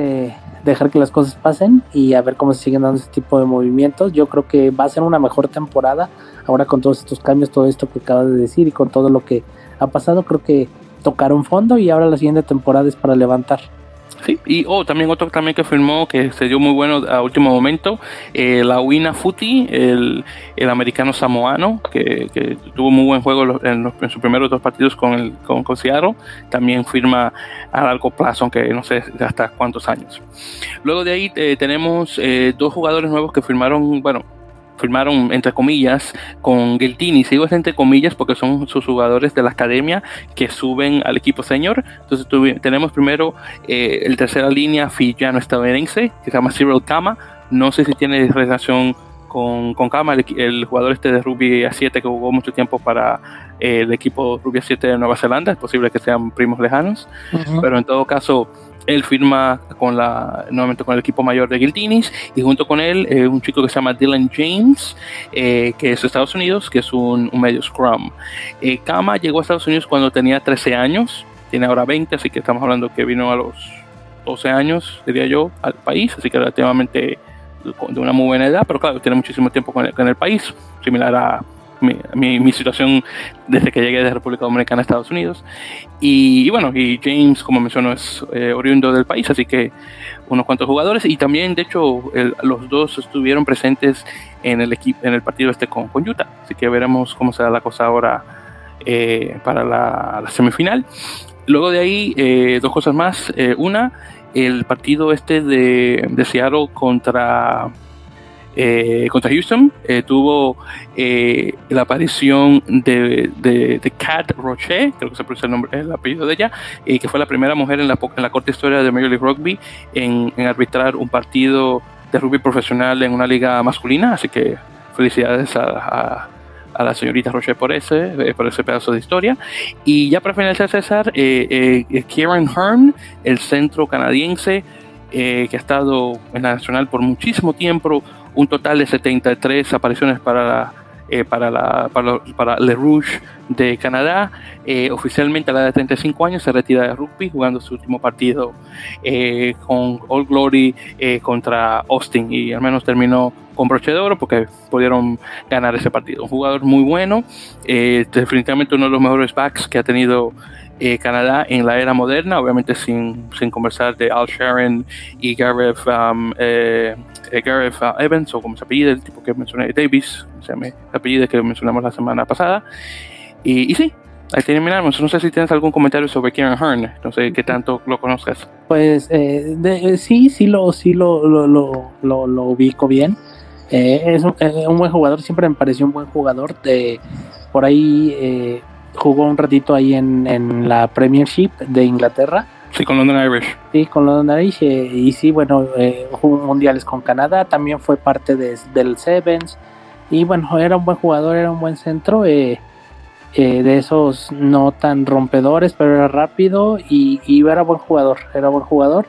dejar que las cosas pasen y a ver cómo se siguen dando ese tipo de movimientos. Yo creo que va a ser una mejor temporada ahora con todos estos cambios, todo esto que acabas de decir y con todo lo que ha pasado. Creo que tocaron fondo y ahora la siguiente temporada es para levantar. Sí, y oh, también otro también que firmó que se dio muy bueno a último momento, eh, la Wina Futi, el, el americano samoano, que, tuvo muy buen juego en, los, en sus primeros dos partidos con, el, con, también firma a largo plazo, aunque no sé hasta cuántos años. Luego de ahí eh, tenemos eh, dos jugadores nuevos que firmaron, bueno, firmaron entre comillas con Guiltini. Sigo entre comillas porque son sus jugadores de la academia que suben al equipo senior. Entonces tenemos primero eh, el tercera línea fillano estadounidense que se llama Cyril Kama. No sé si tiene relación con, con Kama, el, jugador este de rugby A7 que jugó mucho tiempo para eh, el equipo rugby A7 de Nueva Zelanda. Es posible que sean primos lejanos, pero en todo caso él firma con la, nuevamente con el equipo mayor de Guiltinis y junto con él eh, un chico que se llama Dylan James, eh, que es de Estados Unidos, que es un, medio scrum. Eh, Kama llegó a Estados Unidos cuando tenía 13 años, tiene ahora 20, así que estamos hablando que vino a los 12 años, diría yo, al país, así que relativamente de una muy buena edad, pero claro, tiene muchísimo tiempo con el país, similar a mi, mi, situación desde que llegué de República Dominicana a Estados Unidos. Y, bueno, y James, como mencionó, es eh, oriundo del país, así que unos cuantos jugadores. Y también, de hecho, los dos estuvieron presentes en el, en el partido este con, con Utah. Así que veremos cómo se da la cosa ahora eh, para la, semifinal. Luego de ahí, eh, dos cosas más. una, el partido este de, de Seattle contra eh, contra Houston. Eh, tuvo eh, la aparición de, de, Kat Roche, creo que se pronuncia el, el apellido de ella, que fue la primera mujer en la, en corta historia de Major League Rugby en, arbitrar un partido de rugby profesional en una liga masculina. Así que felicidades a, a la señorita Roche por ese, por ese pedazo de historia. Y ya para finalizar, César, Kieran Hearn, el centro canadiense que ha estado en la nacional por muchísimo tiempo, un total de 73 apariciones para la, eh, para, la, para, Le Rouge de Canadá. Eh, oficialmente a la edad de 35 años se retira de rugby jugando su último partido eh, con All Glory contra Austin y al menos terminó con broche de oro porque pudieron ganar ese partido. Un jugador muy bueno, definitivamente uno de los mejores backs que ha tenido Canadá en la era moderna, obviamente sin, sin conversar de Al Sharon y Gareth, um, eh, Gareth uh, Evans, o como se apellida, el tipo que mencioné, Davis, se llama el apellido que mencionamos la semana pasada. Y, y sí, ahí terminamos. No sé si tienes algún comentario sobre Kieran Hearn, no sé qué tanto lo conozcas. Pues de, sí, sí lo, sí lo, lo, lo, lo, ubico bien. es un, un, buen jugador, siempre me pareció un buen jugador. De, por ahí jugó un ratito ahí en, en la Premiership de Inglaterra. Sí, con London Irish. Sí, con London Irish. Eh, y sí, bueno, eh, jugó mundiales con Canadá, también fue parte de, del Sevens. Y bueno, era un buen jugador, era un buen centro. Eh, de esos no tan rompedores, pero era rápido y, y era buen jugador. Era buen jugador.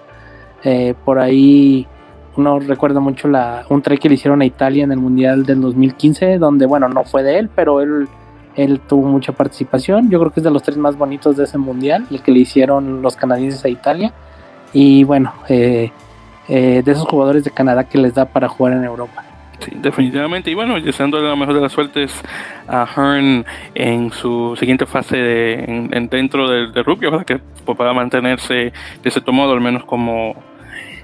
por ahí uno recuerda mucho un trek que le hicieron a Italia en el Mundial del 2015, donde, bueno, no fue de él, pero él él tuvo mucha participación. Yo creo que es de los tres más bonitos de ese mundial, el que le hicieron los canadienses a Italia. Y bueno, eh, eh, de esos jugadores de Canadá que les da para jugar en Europa. Sí, definitivamente. Y bueno, deseándole la mejor de las suertes a Hearn en su siguiente fase de, en, dentro del, rugby, para que pueda mantenerse de cierto modo, al menos como,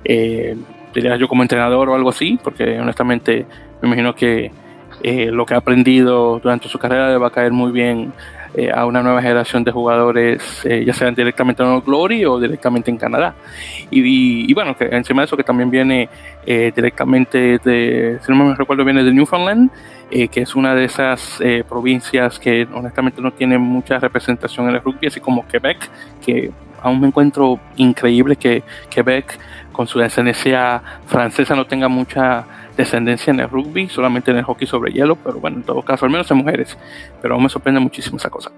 eh, diría yo, como entrenador o algo así, porque honestamente me imagino que eh, lo que ha aprendido durante su carrera le va a caer muy bien eh, a una nueva generación de jugadores, eh, ya sean directamente en Glory o directamente en Canadá. Y, bueno, que encima de eso que también viene directamente de, si no me recuerdo, viene de Newfoundland, que es una de esas provincias que honestamente no tiene mucha representación en el rugby, así como Quebec, que aún me encuentro increíble que Quebec con su descendencia francesa no tenga mucha descendencia en el rugby, solamente en el hockey sobre hielo, pero bueno, en todo caso, al menos en mujeres. Pero aún me sorprende muchísimo esa cosa.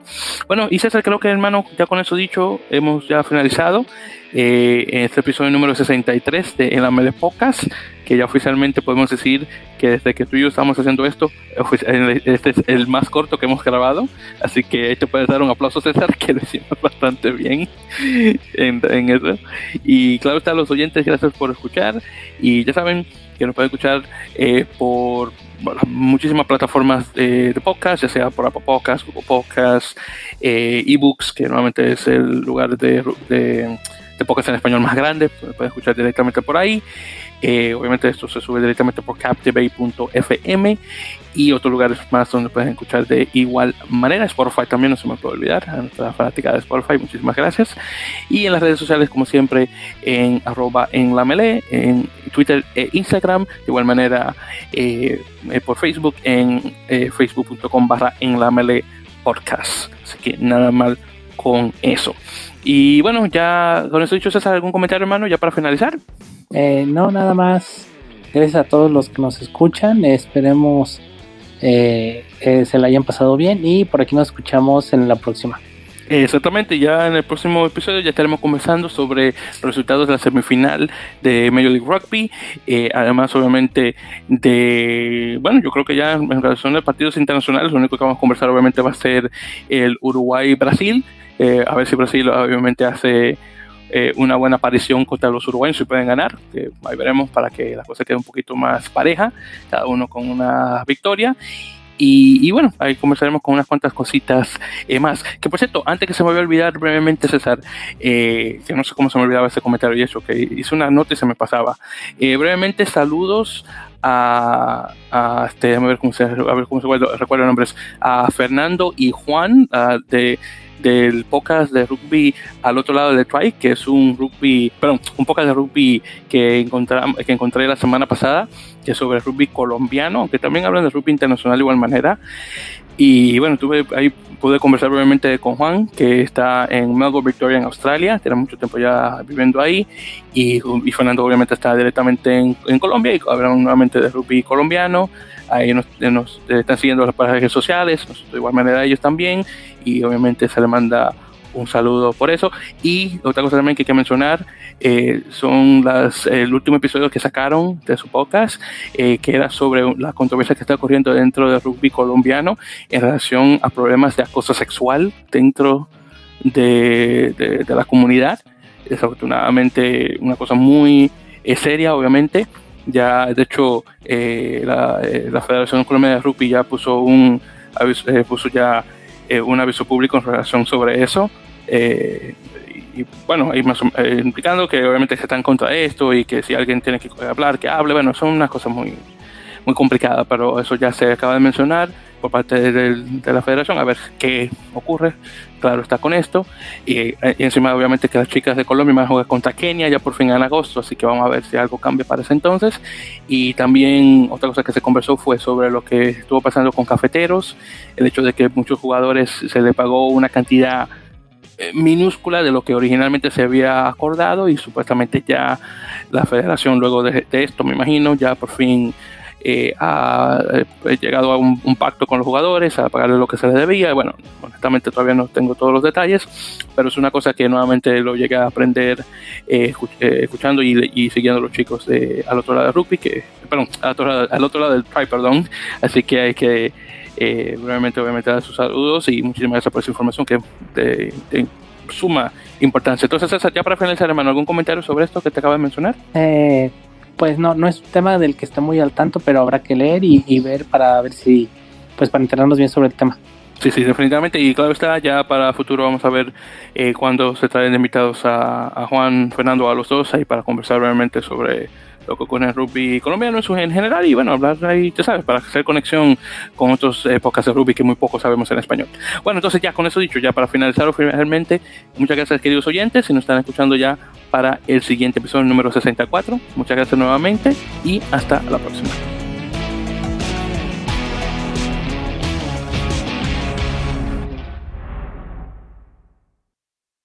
Bueno, y César, creo que hermano, ya con eso dicho, hemos ya finalizado eh, este episodio número 63 de En la Mele Podcast, que ya oficialmente podemos decir que desde que tú y yo estamos haciendo esto, este es el más corto que hemos grabado. Así que te puedes dar un aplauso, César, que lo hicimos bastante bien en, en eso. Y claro está, los oyentes, gracias por escuchar. Y ya saben, que nos pueden escuchar eh, por muchísimas plataformas de podcast, ya sea por Apple Podcasts, Google Podcasts, eh, eBooks, que normalmente es el lugar de, de podcast en español más grande, pueden escuchar directamente por ahí. Eh, obviamente esto se sube directamente por captivate.fm y otros lugares más donde pueden escuchar de igual manera. Spotify también no se me puede olvidar, a nuestra fanática de Spotify, muchísimas gracias. Y en las redes sociales, como siempre, en arroba en la melee, en Twitter e Instagram, de igual manera eh, eh, por Facebook, en facebook.com barra en la melee podcast. Así que nada mal con eso. Y bueno, ya con eso dicho, César, ¿algún comentario, hermano, ya para finalizar? Eh, no, nada más. Gracias a todos los que nos escuchan. Esperemos eh, se la hayan pasado bien y por aquí nos escuchamos en la próxima. Exactamente, ya en el próximo episodio ya estaremos conversando sobre resultados de la semifinal de Major League Rugby, eh, además obviamente de, bueno, yo creo que ya en relación a partidos internacionales, lo único que vamos a conversar obviamente va a ser el Uruguay-Brasil, a ver si Brasil obviamente hace eh, una buena aparición contra los uruguayos y pueden ganar. Que ahí veremos para que la cosa quede un poquito más pareja, cada uno con una victoria. Y, bueno, ahí conversaremos con unas cuantas cositas eh, más. Que por cierto, antes que se me vaya a olvidar brevemente, César, eh, que no sé cómo se me olvidaba ese comentario y eso, que hice una nota y se me pasaba. brevemente, saludos a, este, a ver cómo se, a ver cómo se recuerdo, nombres, a Fernando y Juan de del podcast de rugby al otro lado de Try, que es un rugby, perdón, un podcast de rugby que, que encontré la semana pasada, que es sobre rugby colombiano, aunque también hablan de rugby internacional de igual manera. Y bueno, tuve ahí pude conversar brevemente con Juan, que está en Melbourne, Victoria, en Australia, tiene mucho tiempo ya viviendo ahí, y, y Fernando obviamente está directamente en, en Colombia y hablan nuevamente de rugby colombiano. Ahí nos, nos están siguiendo las redes sociales, de igual manera ellos también, y obviamente se le manda un saludo por eso. Y otra cosa también que hay que mencionar eh, son las, el último episodio que sacaron de su podcast, eh, que era sobre la controversia que está ocurriendo dentro del rugby colombiano en relación a problemas de acoso sexual dentro de, de, la comunidad. Desafortunadamente, una cosa muy eh, seria, obviamente. Ya, de hecho, la, la, Federación Colombiana de Rugby ya puso un puso ya un aviso público en relación sobre eso. Eh, y bueno, ahí más eh, implicando que obviamente se están contra esto y que si alguien tiene que hablar, que hable, bueno, son unas cosas muy, muy complicadas, pero eso ya se acaba de mencionar parte de, la federación, a ver qué ocurre, claro está con esto, y, encima obviamente que las chicas de Colombia van a jugar contra Kenia ya por fin en agosto, así que vamos a ver si algo cambia para ese entonces, y también otra cosa que se conversó fue sobre lo que estuvo pasando con cafeteros, el hecho de que muchos jugadores se le pagó una cantidad eh, minúscula de lo que originalmente se había acordado y supuestamente ya la federación luego de, esto, me imagino, ya por fin eh, ha eh, llegado a un, pacto con los jugadores, a pagarle lo que se les debía. Bueno, honestamente todavía no tengo todos los detalles, pero es una cosa que nuevamente lo llegué a aprender escuchando y, siguiendo a los chicos de, al otro lado del rugby, que, perdón, al otro lado, al otro lado del tri, perdón. Así que hay que eh, brevemente, obviamente, dar sus saludos y muchísimas gracias por esa información que de, de suma importancia. Entonces, César, ya para finalizar, hermano, ¿algún comentario sobre esto que te acabo de mencionar? Eh, pues no, no es un tema del que está muy al tanto, pero habrá que leer y, ver para ver si, pues para enterarnos bien sobre el tema. Sí, sí, definitivamente. Y claro está, ya para futuro vamos a ver eh, cuándo se traen invitados a, a, Juan, Fernando, a los dos, ahí para conversar brevemente sobre lo que ocurre en el rugby colombiano en general y bueno, hablar ahí, ya sabes, para hacer conexión con otras épocas de rugby que muy poco sabemos en español. Bueno, entonces ya con eso dicho, ya para finalizar finalmente, muchas gracias queridos oyentes, si nos están escuchando ya para el siguiente episodio número 64, muchas gracias nuevamente y hasta la próxima.